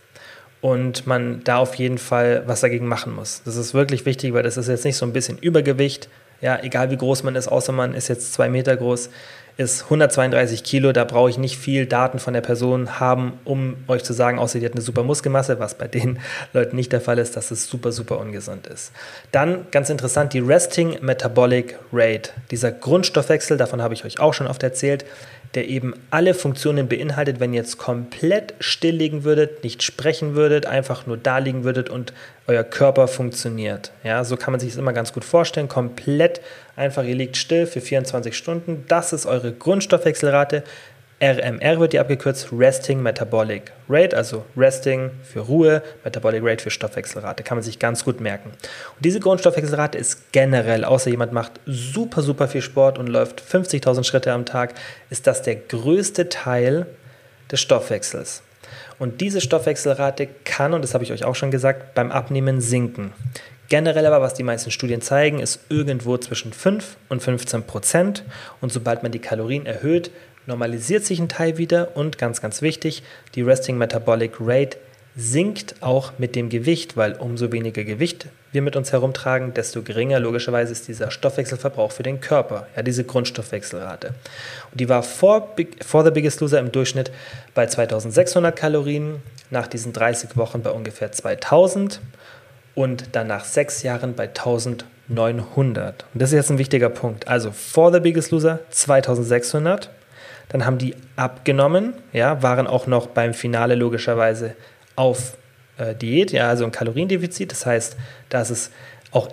und man da auf jeden Fall was dagegen machen muss. Das ist wirklich wichtig, weil das ist jetzt nicht so ein bisschen Übergewicht, ja, egal wie groß man ist, außer man ist jetzt zwei Meter groß, ist 132 Kilo. Da brauche ich nicht viel Daten von der Person haben, um euch zu sagen, außer die hat eine super Muskelmasse, was bei den Leuten nicht der Fall ist, dass es super, super ungesund ist. Dann ganz interessant die Resting Metabolic Rate. Dieser Grundstoffwechsel, davon habe ich euch auch schon oft erzählt, der eben alle Funktionen beinhaltet, wenn ihr jetzt komplett still liegen würdet, nicht sprechen würdet, einfach nur da liegen würdet und euer Körper funktioniert. Ja, so kann man sich das immer ganz gut vorstellen. Komplett einfach, ihr liegt still für 24 Stunden. Das ist eure Grundstoffwechselrate. RMR wird die abgekürzt Resting Metabolic Rate, also Resting für Ruhe, Metabolic Rate für Stoffwechselrate, kann man sich ganz gut merken. Und diese Grundstoffwechselrate ist generell, außer jemand macht super, super viel Sport und läuft 50.000 Schritte am Tag, ist das der größte Teil des Stoffwechsels. Und diese Stoffwechselrate kann, und das habe ich euch auch schon gesagt, beim Abnehmen sinken. Generell aber, was die meisten Studien zeigen, ist irgendwo zwischen 5 und 15 Prozent. Und sobald man die Kalorien erhöht, normalisiert sich ein Teil wieder und ganz, ganz wichtig, die Resting Metabolic Rate sinkt auch mit dem Gewicht, weil umso weniger Gewicht wir mit uns herumtragen, desto geringer logischerweise ist dieser Stoffwechselverbrauch für den Körper, ja, diese Grundstoffwechselrate. Und die war vor, vor The Biggest Loser im Durchschnitt bei 2600 Kalorien, nach diesen 30 Wochen bei ungefähr 2000 und dann nach sechs Jahren bei 1900. Und das ist jetzt ein wichtiger Punkt. Also vor The Biggest Loser 2600 dann haben die abgenommen, ja, waren auch noch beim Finale logischerweise auf äh, Diät, ja, also ein Kaloriendefizit. Das heißt, da ist es auch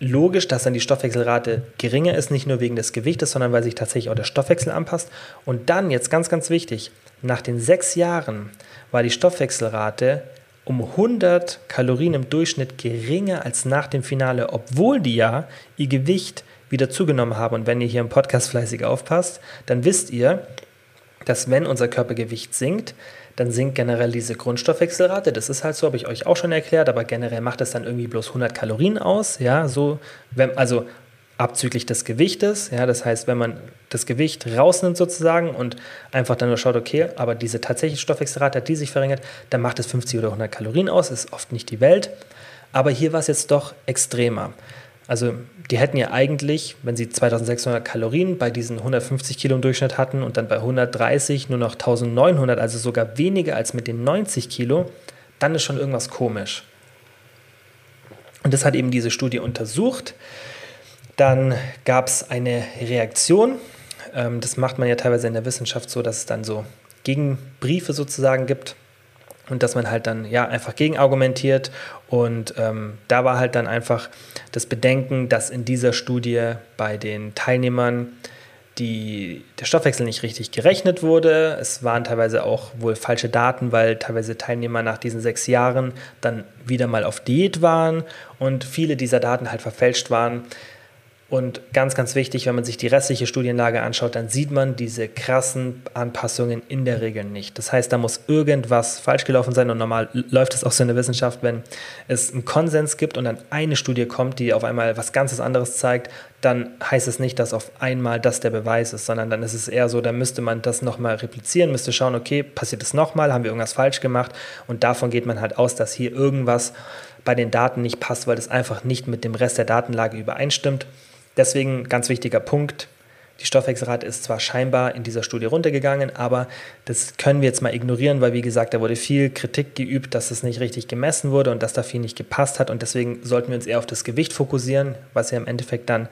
logisch, dass dann die Stoffwechselrate geringer ist, nicht nur wegen des Gewichtes, sondern weil sich tatsächlich auch der Stoffwechsel anpasst. Und dann, jetzt ganz, ganz wichtig, nach den sechs Jahren war die Stoffwechselrate um 100 Kalorien im Durchschnitt geringer als nach dem Finale, obwohl die ja ihr Gewicht wieder zugenommen haben. Und wenn ihr hier im Podcast fleißig aufpasst, dann wisst ihr, dass wenn unser Körpergewicht sinkt, dann sinkt generell diese Grundstoffwechselrate. Das ist halt so, habe ich euch auch schon erklärt, aber generell macht es dann irgendwie bloß 100 Kalorien aus. Ja, so, wenn, also abzüglich des Gewichtes. Ja, das heißt, wenn man das Gewicht rausnimmt sozusagen und einfach dann nur schaut, okay, aber diese tatsächliche Stoffwechselrate hat die sich verringert, dann macht es 50 oder 100 Kalorien aus, ist oft nicht die Welt. Aber hier war es jetzt doch extremer. Also die hätten ja eigentlich, wenn sie 2600 Kalorien bei diesen 150 Kilo im Durchschnitt hatten und dann bei 130 nur noch 1900, also sogar weniger als mit den 90 Kilo, dann ist schon irgendwas komisch. Und das hat eben diese Studie untersucht. Dann gab es eine Reaktion. Ähm, das macht man ja teilweise in der Wissenschaft so, dass es dann so Gegenbriefe sozusagen gibt und dass man halt dann ja einfach gegenargumentiert. Und ähm, da war halt dann einfach das Bedenken, dass in dieser Studie bei den Teilnehmern die, der Stoffwechsel nicht richtig gerechnet wurde. Es waren teilweise auch wohl falsche Daten, weil teilweise Teilnehmer nach diesen sechs Jahren dann wieder mal auf Diät waren und viele dieser Daten halt verfälscht waren. Und ganz, ganz wichtig, wenn man sich die restliche Studienlage anschaut, dann sieht man diese krassen Anpassungen in der Regel nicht. Das heißt, da muss irgendwas falsch gelaufen sein und normal läuft es auch so in der Wissenschaft, wenn es einen Konsens gibt und dann eine Studie kommt, die auf einmal was ganz anderes zeigt, dann heißt es nicht, dass auf einmal das der Beweis ist, sondern dann ist es eher so, da müsste man das nochmal replizieren, müsste schauen, okay, passiert es nochmal, haben wir irgendwas falsch gemacht und davon geht man halt aus, dass hier irgendwas bei den Daten nicht passt, weil es einfach nicht mit dem Rest der Datenlage übereinstimmt. Deswegen ganz wichtiger Punkt. Die Stoffwechselrate ist zwar scheinbar in dieser Studie runtergegangen, aber das können wir jetzt mal ignorieren, weil wie gesagt, da wurde viel Kritik geübt, dass es nicht richtig gemessen wurde und dass da viel nicht gepasst hat. Und deswegen sollten wir uns eher auf das Gewicht fokussieren, was ja im Endeffekt dann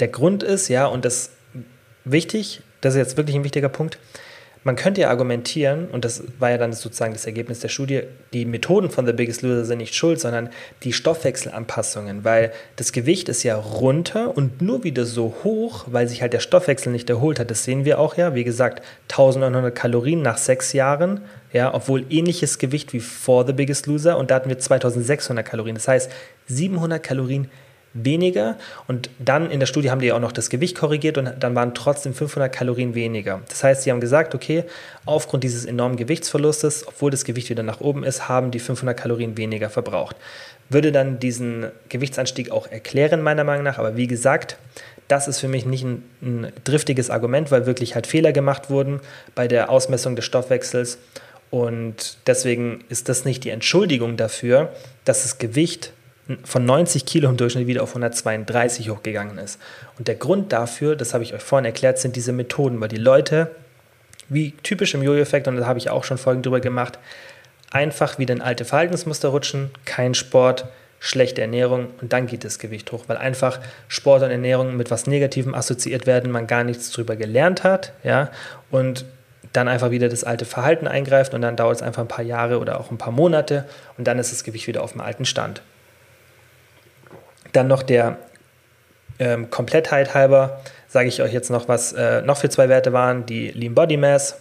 der Grund ist, ja, und das wichtig, das ist jetzt wirklich ein wichtiger Punkt, man könnte ja argumentieren, und das war ja dann sozusagen das Ergebnis der Studie, die Methoden von The Biggest Loser sind nicht schuld, sondern die Stoffwechselanpassungen, weil das Gewicht ist ja runter und nur wieder so hoch, weil sich halt der Stoffwechsel nicht erholt hat. Das sehen wir auch ja, wie gesagt, 1900 Kalorien nach sechs Jahren, ja, obwohl ähnliches Gewicht wie vor The Biggest Loser und da hatten wir 2600 Kalorien. Das heißt, 700 Kalorien und dann in der Studie haben die auch noch das Gewicht korrigiert und dann waren trotzdem 500 Kalorien weniger. Das heißt, sie haben gesagt, okay, aufgrund dieses enormen Gewichtsverlustes, obwohl das Gewicht wieder nach oben ist, haben die 500 Kalorien weniger verbraucht. Würde dann diesen Gewichtsanstieg auch erklären, meiner Meinung nach, aber wie gesagt, das ist für mich nicht ein, ein driftiges Argument, weil wirklich halt Fehler gemacht wurden bei der Ausmessung des Stoffwechsels und deswegen ist das nicht die Entschuldigung dafür, dass das Gewicht von 90 Kilo im Durchschnitt wieder auf 132 hochgegangen ist. Und der Grund dafür, das habe ich euch vorhin erklärt, sind diese Methoden, weil die Leute, wie typisch im Jojo-Effekt, und da habe ich auch schon Folgen drüber gemacht, einfach wieder in alte Verhaltensmuster rutschen, kein Sport, schlechte Ernährung und dann geht das Gewicht hoch, weil einfach Sport und Ernährung mit was Negativem assoziiert werden, man gar nichts drüber gelernt hat, ja, und dann einfach wieder das alte Verhalten eingreift und dann dauert es einfach ein paar Jahre oder auch ein paar Monate und dann ist das Gewicht wieder auf dem alten Stand. Dann noch der ähm, Komplettheit halber sage ich euch jetzt noch, was äh, noch für zwei Werte waren. Die Lean Body Mass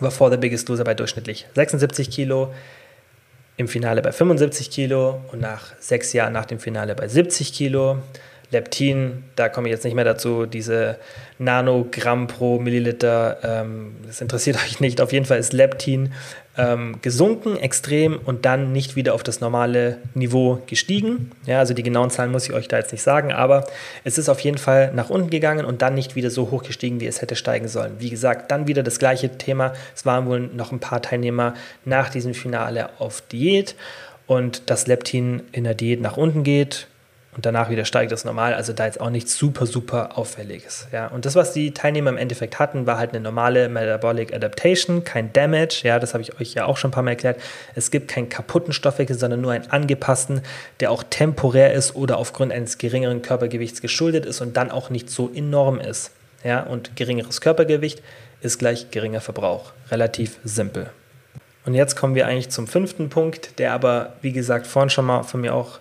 war vor The Biggest Loser bei durchschnittlich 76 Kilo, im Finale bei 75 Kilo und nach sechs Jahren nach dem Finale bei 70 Kilo. Leptin, da komme ich jetzt nicht mehr dazu, diese Nanogramm pro Milliliter, ähm, das interessiert euch nicht. Auf jeden Fall ist Leptin ähm, gesunken extrem und dann nicht wieder auf das normale Niveau gestiegen. Ja, also die genauen Zahlen muss ich euch da jetzt nicht sagen, aber es ist auf jeden Fall nach unten gegangen und dann nicht wieder so hoch gestiegen, wie es hätte steigen sollen. Wie gesagt, dann wieder das gleiche Thema. Es waren wohl noch ein paar Teilnehmer nach diesem Finale auf Diät und das Leptin in der Diät nach unten geht und danach wieder steigt das normal. Also da jetzt auch nichts super, super Auffälliges. Ja. Und das, was die Teilnehmer im Endeffekt hatten, war halt eine normale Metabolic Adaptation, kein Damage. Ja, das habe ich euch ja auch schon ein paar Mal erklärt. Es gibt keinen kaputten Stoffwechsel, sondern nur einen angepassten, der auch temporär ist oder aufgrund eines geringeren Körpergewichts geschuldet ist und dann auch nicht so enorm ist. Ja, und geringeres Körpergewicht ist gleich geringer Verbrauch. Relativ simpel. Und jetzt kommen wir eigentlich zum fünften Punkt, der aber, wie gesagt, vorhin schon mal von mir auch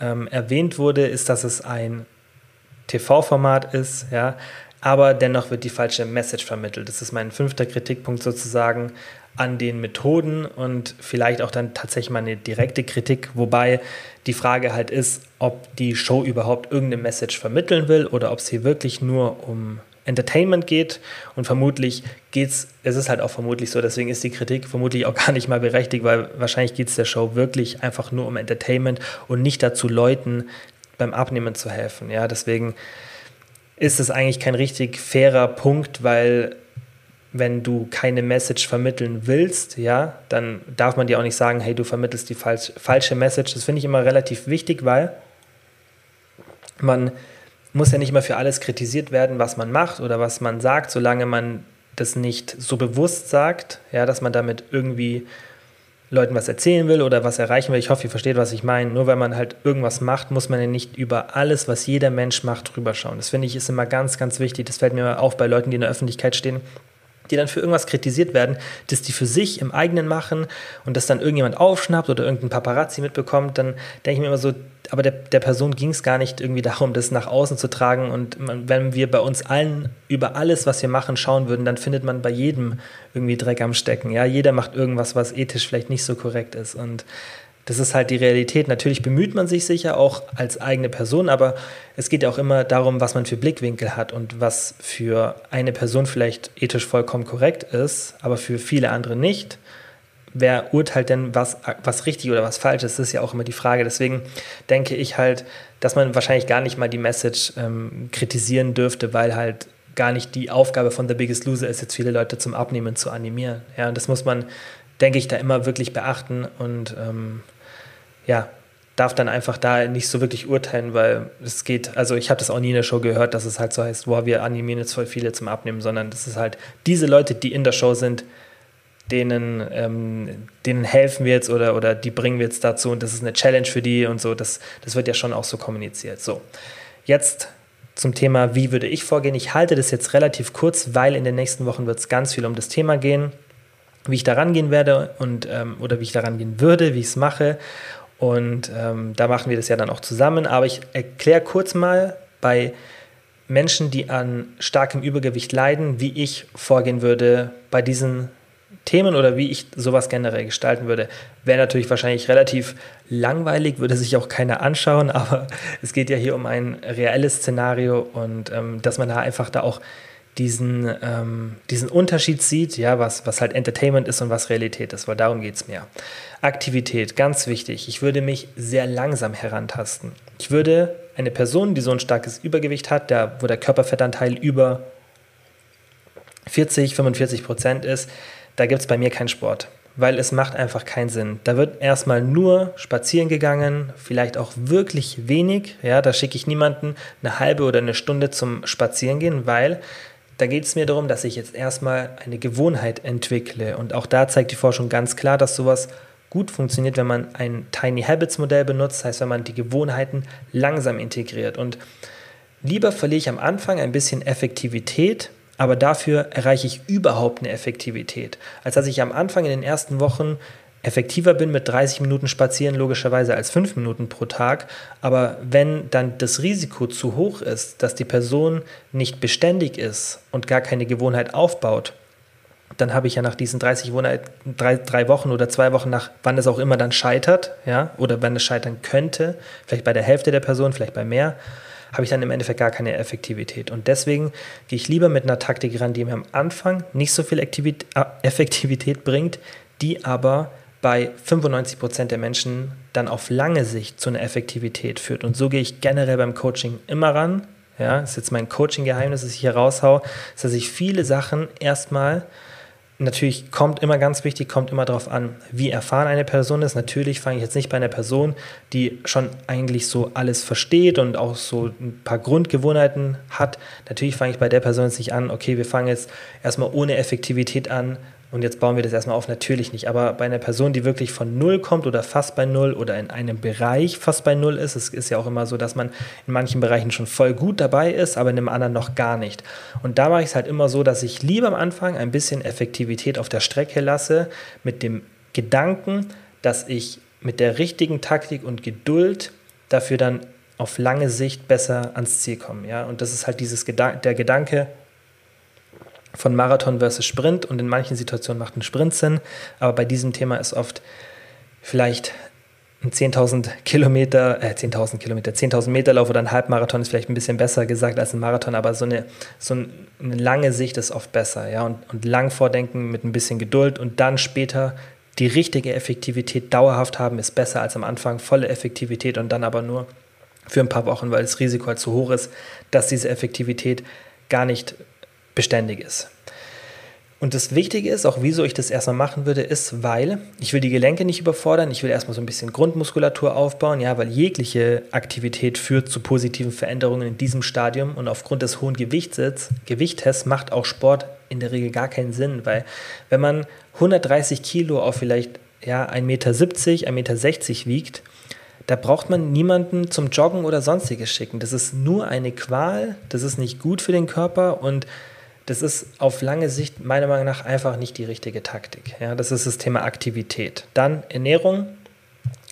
ähm, erwähnt wurde, ist, dass es ein TV-Format ist, ja, aber dennoch wird die falsche Message vermittelt. Das ist mein fünfter Kritikpunkt sozusagen an den Methoden und vielleicht auch dann tatsächlich mal eine direkte Kritik, wobei die Frage halt ist, ob die Show überhaupt irgendeine Message vermitteln will oder ob es hier wirklich nur um Entertainment geht und vermutlich geht es, es ist halt auch vermutlich so, deswegen ist die Kritik vermutlich auch gar nicht mal berechtigt, weil wahrscheinlich geht es der Show wirklich einfach nur um Entertainment und nicht dazu, Leuten beim Abnehmen zu helfen. Ja, deswegen ist es eigentlich kein richtig fairer Punkt, weil wenn du keine Message vermitteln willst, ja, dann darf man dir auch nicht sagen, hey, du vermittelst die falsch, falsche Message. Das finde ich immer relativ wichtig, weil man muss ja nicht mehr für alles kritisiert werden, was man macht oder was man sagt, solange man das nicht so bewusst sagt, ja, dass man damit irgendwie Leuten was erzählen will oder was erreichen will. Ich hoffe, ihr versteht, was ich meine. Nur wenn man halt irgendwas macht, muss man ja nicht über alles, was jeder Mensch macht, drüber schauen. Das finde ich ist immer ganz, ganz wichtig. Das fällt mir auf bei Leuten, die in der Öffentlichkeit stehen die dann für irgendwas kritisiert werden, dass die für sich im eigenen machen und das dann irgendjemand aufschnappt oder irgendein Paparazzi mitbekommt, dann denke ich mir immer so, aber der, der Person ging es gar nicht irgendwie darum, das nach außen zu tragen. Und wenn wir bei uns allen über alles, was wir machen, schauen würden, dann findet man bei jedem irgendwie Dreck am Stecken. Ja, jeder macht irgendwas, was ethisch vielleicht nicht so korrekt ist. Und das ist halt die Realität. Natürlich bemüht man sich sicher auch als eigene Person, aber es geht ja auch immer darum, was man für Blickwinkel hat und was für eine Person vielleicht ethisch vollkommen korrekt ist, aber für viele andere nicht. Wer urteilt denn, was, was richtig oder was falsch ist? Das ist ja auch immer die Frage. Deswegen denke ich halt, dass man wahrscheinlich gar nicht mal die Message ähm, kritisieren dürfte, weil halt gar nicht die Aufgabe von The Biggest Loser ist, jetzt viele Leute zum Abnehmen zu animieren. Ja, und das muss man, denke ich, da immer wirklich beachten und ähm, ja, darf dann einfach da nicht so wirklich urteilen, weil es geht, also ich habe das auch nie in der Show gehört, dass es halt so heißt, boah, wir animieren jetzt voll viele zum Abnehmen, sondern das ist halt diese Leute, die in der Show sind, denen, ähm, denen helfen wir jetzt oder, oder die bringen wir jetzt dazu und das ist eine Challenge für die und so, das, das wird ja schon auch so kommuniziert. So, jetzt zum Thema, wie würde ich vorgehen. Ich halte das jetzt relativ kurz, weil in den nächsten Wochen wird es ganz viel um das Thema gehen, wie ich da rangehen werde und ähm, oder wie ich da rangehen würde, wie ich es mache und ähm, da machen wir das ja dann auch zusammen. Aber ich erkläre kurz mal bei Menschen, die an starkem Übergewicht leiden, wie ich vorgehen würde bei diesen Themen oder wie ich sowas generell gestalten würde. Wäre natürlich wahrscheinlich relativ langweilig, würde sich auch keiner anschauen, aber es geht ja hier um ein reelles Szenario und ähm, dass man da einfach da auch diesen, ähm, diesen Unterschied sieht, ja, was, was halt Entertainment ist und was Realität ist, weil darum geht es mir. Aktivität, ganz wichtig. Ich würde mich sehr langsam herantasten. Ich würde eine Person, die so ein starkes Übergewicht hat, der, wo der Körperfettanteil über 40, 45 Prozent ist, da gibt es bei mir keinen Sport, weil es macht einfach keinen Sinn. Da wird erstmal nur spazieren gegangen, vielleicht auch wirklich wenig. Ja, da schicke ich niemanden eine halbe oder eine Stunde zum Spazierengehen, weil da geht es mir darum, dass ich jetzt erstmal eine Gewohnheit entwickle. Und auch da zeigt die Forschung ganz klar, dass sowas gut funktioniert, wenn man ein Tiny Habits Modell benutzt, das heißt, wenn man die Gewohnheiten langsam integriert. Und lieber verliere ich am Anfang ein bisschen Effektivität, aber dafür erreiche ich überhaupt eine Effektivität, als dass ich am Anfang in den ersten Wochen effektiver bin mit 30 Minuten Spazieren logischerweise als 5 Minuten pro Tag. Aber wenn dann das Risiko zu hoch ist, dass die Person nicht beständig ist und gar keine Gewohnheit aufbaut, dann habe ich ja nach diesen 30 Wohnheiten, drei, drei Wochen oder zwei Wochen nach, wann es auch immer dann scheitert, ja, oder wenn es scheitern könnte, vielleicht bei der Hälfte der Person, vielleicht bei mehr, habe ich dann im Endeffekt gar keine Effektivität. Und deswegen gehe ich lieber mit einer Taktik ran, die mir am Anfang nicht so viel Aktivität, äh, Effektivität bringt, die aber bei 95 Prozent der Menschen dann auf lange Sicht zu einer Effektivität führt. Und so gehe ich generell beim Coaching immer ran. Ja, das ist jetzt mein Coaching-Geheimnis, das ich hier raushau, dass ich viele Sachen erstmal Natürlich kommt immer ganz wichtig, kommt immer darauf an, wie erfahren eine Person ist. Natürlich fange ich jetzt nicht bei einer Person, die schon eigentlich so alles versteht und auch so ein paar Grundgewohnheiten hat. Natürlich fange ich bei der Person jetzt nicht an, okay, wir fangen jetzt erstmal ohne Effektivität an, und jetzt bauen wir das erstmal auf, natürlich nicht. Aber bei einer Person, die wirklich von Null kommt oder fast bei Null oder in einem Bereich fast bei Null ist, es ist ja auch immer so, dass man in manchen Bereichen schon voll gut dabei ist, aber in einem anderen noch gar nicht. Und da mache ich es halt immer so, dass ich lieber am Anfang ein bisschen Effektivität auf der Strecke lasse mit dem Gedanken, dass ich mit der richtigen Taktik und Geduld dafür dann auf lange Sicht besser ans Ziel komme. Ja? Und das ist halt dieses Gedan der Gedanke von Marathon versus Sprint und in manchen Situationen macht ein Sprint Sinn, aber bei diesem Thema ist oft vielleicht ein 10.000 Kilometer, äh 10.000 Kilometer, 10.000 Meter Lauf oder ein Halbmarathon ist vielleicht ein bisschen besser gesagt als ein Marathon, aber so eine, so eine lange Sicht ist oft besser, ja, und, und lang vordenken mit ein bisschen Geduld und dann später die richtige Effektivität dauerhaft haben, ist besser als am Anfang volle Effektivität und dann aber nur für ein paar Wochen, weil das Risiko halt zu hoch ist, dass diese Effektivität gar nicht beständig ist. Und das Wichtige ist, auch wieso ich das erstmal machen würde, ist, weil ich will die Gelenke nicht überfordern, ich will erstmal so ein bisschen Grundmuskulatur aufbauen, ja, weil jegliche Aktivität führt zu positiven Veränderungen in diesem Stadium und aufgrund des hohen Gewichtes, Gewichtes macht auch Sport in der Regel gar keinen Sinn, weil wenn man 130 Kilo auf vielleicht ja, 1,70 Meter, 1,60 Meter wiegt, da braucht man niemanden zum Joggen oder sonstiges schicken. Das ist nur eine Qual, das ist nicht gut für den Körper und das ist auf lange Sicht meiner Meinung nach einfach nicht die richtige Taktik. Ja, das ist das Thema Aktivität. Dann Ernährung.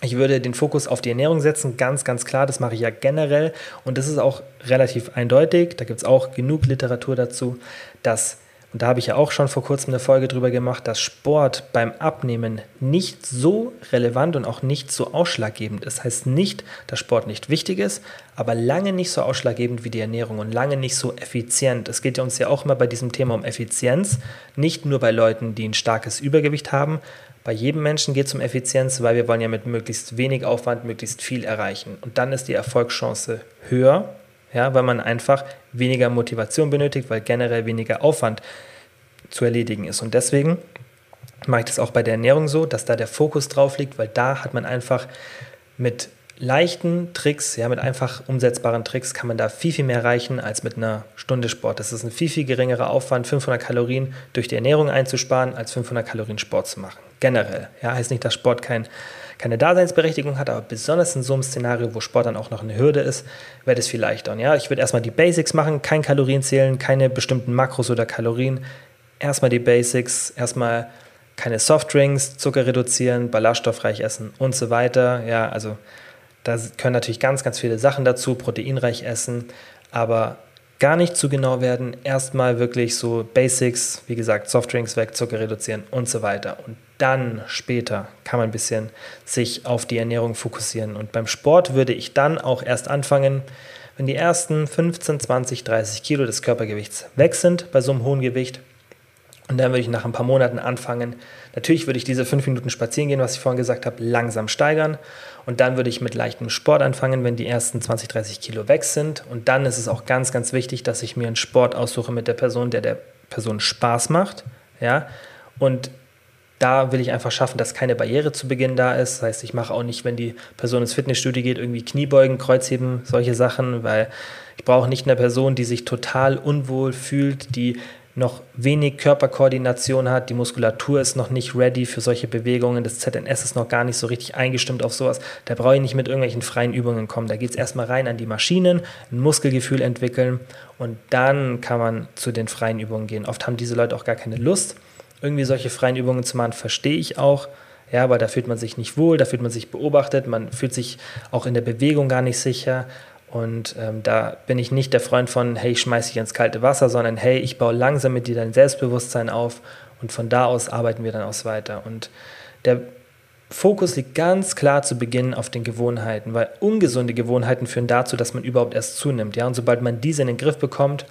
Ich würde den Fokus auf die Ernährung setzen, ganz, ganz klar. Das mache ich ja generell. Und das ist auch relativ eindeutig. Da gibt es auch genug Literatur dazu, dass und da habe ich ja auch schon vor kurzem eine Folge drüber gemacht, dass Sport beim Abnehmen nicht so relevant und auch nicht so ausschlaggebend ist. Heißt nicht, dass Sport nicht wichtig ist, aber lange nicht so ausschlaggebend wie die Ernährung und lange nicht so effizient. Es geht ja uns ja auch immer bei diesem Thema um Effizienz, nicht nur bei Leuten, die ein starkes Übergewicht haben. Bei jedem Menschen geht es um Effizienz, weil wir wollen ja mit möglichst wenig Aufwand möglichst viel erreichen. Und dann ist die Erfolgschance höher, ja, weil man einfach weniger Motivation benötigt, weil generell weniger Aufwand zu erledigen ist. Und deswegen mache ich das auch bei der Ernährung so, dass da der Fokus drauf liegt, weil da hat man einfach mit leichten Tricks, ja, mit einfach umsetzbaren Tricks kann man da viel, viel mehr erreichen als mit einer Stunde Sport. Das ist ein viel, viel geringerer Aufwand, 500 Kalorien durch die Ernährung einzusparen, als 500 Kalorien Sport zu machen. Generell. Ja, heißt nicht, dass Sport kein keine Daseinsberechtigung hat, aber besonders in so einem Szenario, wo Sport dann auch noch eine Hürde ist, wäre das viel leichter. Und ja, ich würde erstmal die Basics machen, kein Kalorien zählen, keine bestimmten Makros oder Kalorien. Erstmal die Basics, erstmal keine Softdrinks, Zucker reduzieren, ballaststoffreich essen und so weiter. Ja, also da können natürlich ganz, ganz viele Sachen dazu, proteinreich essen, aber gar nicht zu genau werden. Erstmal wirklich so Basics, wie gesagt, Softdrinks weg, Zucker reduzieren und so weiter. Und dann später kann man ein bisschen sich auf die Ernährung fokussieren. Und beim Sport würde ich dann auch erst anfangen, wenn die ersten 15, 20, 30 Kilo des Körpergewichts weg sind bei so einem hohen Gewicht. Und dann würde ich nach ein paar Monaten anfangen. Natürlich würde ich diese fünf Minuten spazieren gehen, was ich vorhin gesagt habe, langsam steigern. Und dann würde ich mit leichtem Sport anfangen, wenn die ersten 20, 30 Kilo weg sind. Und dann ist es auch ganz, ganz wichtig, dass ich mir einen Sport aussuche mit der Person, der der Person Spaß macht. Ja? Und da will ich einfach schaffen, dass keine Barriere zu Beginn da ist. Das heißt, ich mache auch nicht, wenn die Person ins Fitnessstudio geht, irgendwie Kniebeugen, Kreuzheben, solche Sachen, weil ich brauche nicht eine Person, die sich total unwohl fühlt, die noch wenig Körperkoordination hat, die Muskulatur ist noch nicht ready für solche Bewegungen, das ZNS ist noch gar nicht so richtig eingestimmt auf sowas. Da brauche ich nicht mit irgendwelchen freien Übungen kommen. Da geht es erstmal rein an die Maschinen, ein Muskelgefühl entwickeln und dann kann man zu den freien Übungen gehen. Oft haben diese Leute auch gar keine Lust, irgendwie solche freien Übungen zu machen, verstehe ich auch. Ja, weil da fühlt man sich nicht wohl, da fühlt man sich beobachtet, man fühlt sich auch in der Bewegung gar nicht sicher. Und ähm, da bin ich nicht der Freund von, hey, ich schmeiß dich ins kalte Wasser, sondern hey, ich baue langsam mit dir dein Selbstbewusstsein auf und von da aus arbeiten wir dann aus weiter. Und der Fokus liegt ganz klar zu Beginn auf den Gewohnheiten, weil ungesunde Gewohnheiten führen dazu, dass man überhaupt erst zunimmt. Ja? Und sobald man diese in den Griff bekommt,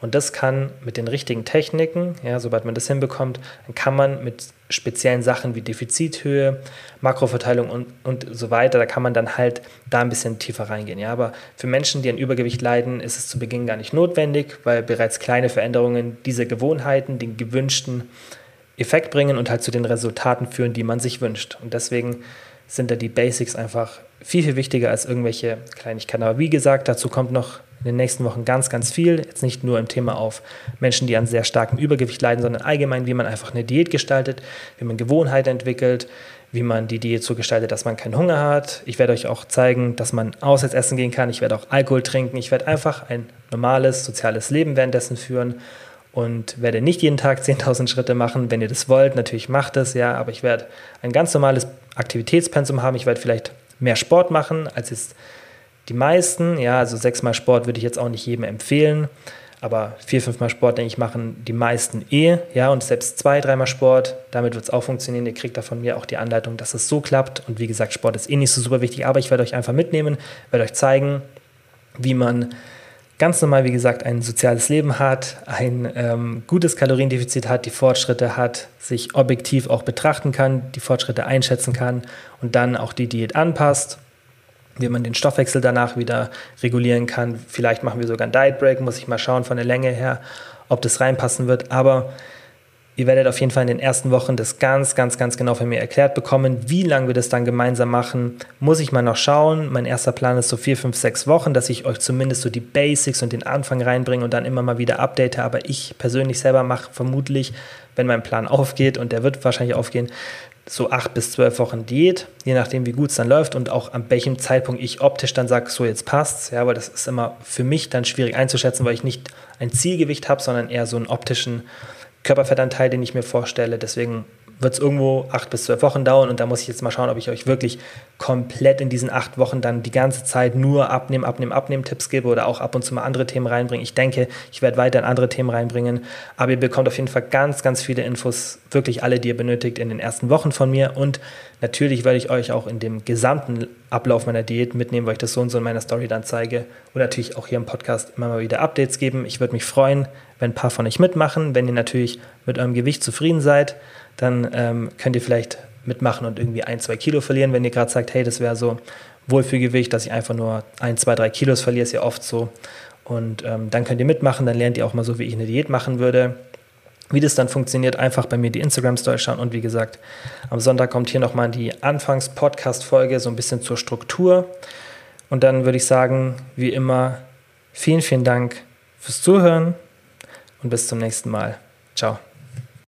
und das kann mit den richtigen Techniken, ja, sobald man das hinbekommt, dann kann man mit speziellen Sachen wie Defizithöhe, Makroverteilung und, und so weiter, da kann man dann halt da ein bisschen tiefer reingehen. Ja. Aber für Menschen, die an Übergewicht leiden, ist es zu Beginn gar nicht notwendig, weil bereits kleine Veränderungen dieser Gewohnheiten den gewünschten Effekt bringen und halt zu den Resultaten führen, die man sich wünscht. Und deswegen sind da die Basics einfach viel, viel wichtiger als irgendwelche Kleinigkeiten. Aber wie gesagt, dazu kommt noch in den nächsten Wochen ganz, ganz viel. Jetzt nicht nur im Thema auf Menschen, die an sehr starkem Übergewicht leiden, sondern allgemein, wie man einfach eine Diät gestaltet, wie man Gewohnheiten entwickelt, wie man die Diät so gestaltet, dass man keinen Hunger hat. Ich werde euch auch zeigen, dass man auswärts essen gehen kann. Ich werde auch Alkohol trinken. Ich werde einfach ein normales soziales Leben währenddessen führen und werde nicht jeden Tag 10.000 Schritte machen. Wenn ihr das wollt, natürlich macht es, ja, aber ich werde ein ganz normales Aktivitätspensum haben. Ich werde vielleicht mehr Sport machen als jetzt die meisten. Ja, also sechsmal Sport würde ich jetzt auch nicht jedem empfehlen. Aber vier, fünfmal Sport, denke ich, machen die meisten eh. Ja, und selbst zwei, dreimal Sport, damit wird es auch funktionieren. Ihr kriegt da von mir auch die Anleitung, dass es so klappt. Und wie gesagt, Sport ist eh nicht so super wichtig, aber ich werde euch einfach mitnehmen, werde euch zeigen, wie man ganz normal, wie gesagt, ein soziales Leben hat, ein ähm, gutes Kaloriendefizit hat, die Fortschritte hat, sich objektiv auch betrachten kann, die Fortschritte einschätzen kann und dann auch die Diät anpasst wie man den Stoffwechsel danach wieder regulieren kann. Vielleicht machen wir sogar einen Diet Break, muss ich mal schauen von der Länge her, ob das reinpassen wird. Aber ihr werdet auf jeden Fall in den ersten Wochen das ganz, ganz, ganz genau von mir erklärt bekommen. Wie lange wir das dann gemeinsam machen, muss ich mal noch schauen. Mein erster Plan ist so vier, fünf, sechs Wochen, dass ich euch zumindest so die Basics und den Anfang reinbringe und dann immer mal wieder update. Aber ich persönlich selber mache vermutlich, wenn mein Plan aufgeht und der wird wahrscheinlich aufgehen, so acht bis zwölf Wochen Diät, je nachdem, wie gut es dann läuft und auch an welchem Zeitpunkt ich optisch dann sage, so jetzt passt's. Ja, weil das ist immer für mich dann schwierig einzuschätzen, weil ich nicht ein Zielgewicht habe, sondern eher so einen optischen Körperfettanteil, den ich mir vorstelle. Deswegen wird es irgendwo acht bis zwölf Wochen dauern und da muss ich jetzt mal schauen, ob ich euch wirklich komplett in diesen acht Wochen dann die ganze Zeit nur abnehmen, abnehmen, abnehmen Tipps gebe oder auch ab und zu mal andere Themen reinbringen. Ich denke, ich werde weiter in andere Themen reinbringen, aber ihr bekommt auf jeden Fall ganz, ganz viele Infos, wirklich alle, die ihr benötigt in den ersten Wochen von mir und natürlich werde ich euch auch in dem gesamten Ablauf meiner Diät mitnehmen, weil ich das so und so in meiner Story dann zeige und natürlich auch hier im Podcast immer mal wieder Updates geben. Ich würde mich freuen, wenn ein paar von euch mitmachen, wenn ihr natürlich mit eurem Gewicht zufrieden seid dann ähm, könnt ihr vielleicht mitmachen und irgendwie ein, zwei Kilo verlieren, wenn ihr gerade sagt, hey, das wäre so Wohlfühlgewicht, dass ich einfach nur ein, zwei, drei Kilos verliere, ist ja oft so. Und ähm, dann könnt ihr mitmachen, dann lernt ihr auch mal so, wie ich eine Diät machen würde. Wie das dann funktioniert, einfach bei mir die Instagram-Story schauen. Und wie gesagt, am Sonntag kommt hier nochmal die Anfangs-Podcast-Folge, so ein bisschen zur Struktur. Und dann würde ich sagen, wie immer, vielen, vielen Dank fürs Zuhören und bis zum nächsten Mal. Ciao.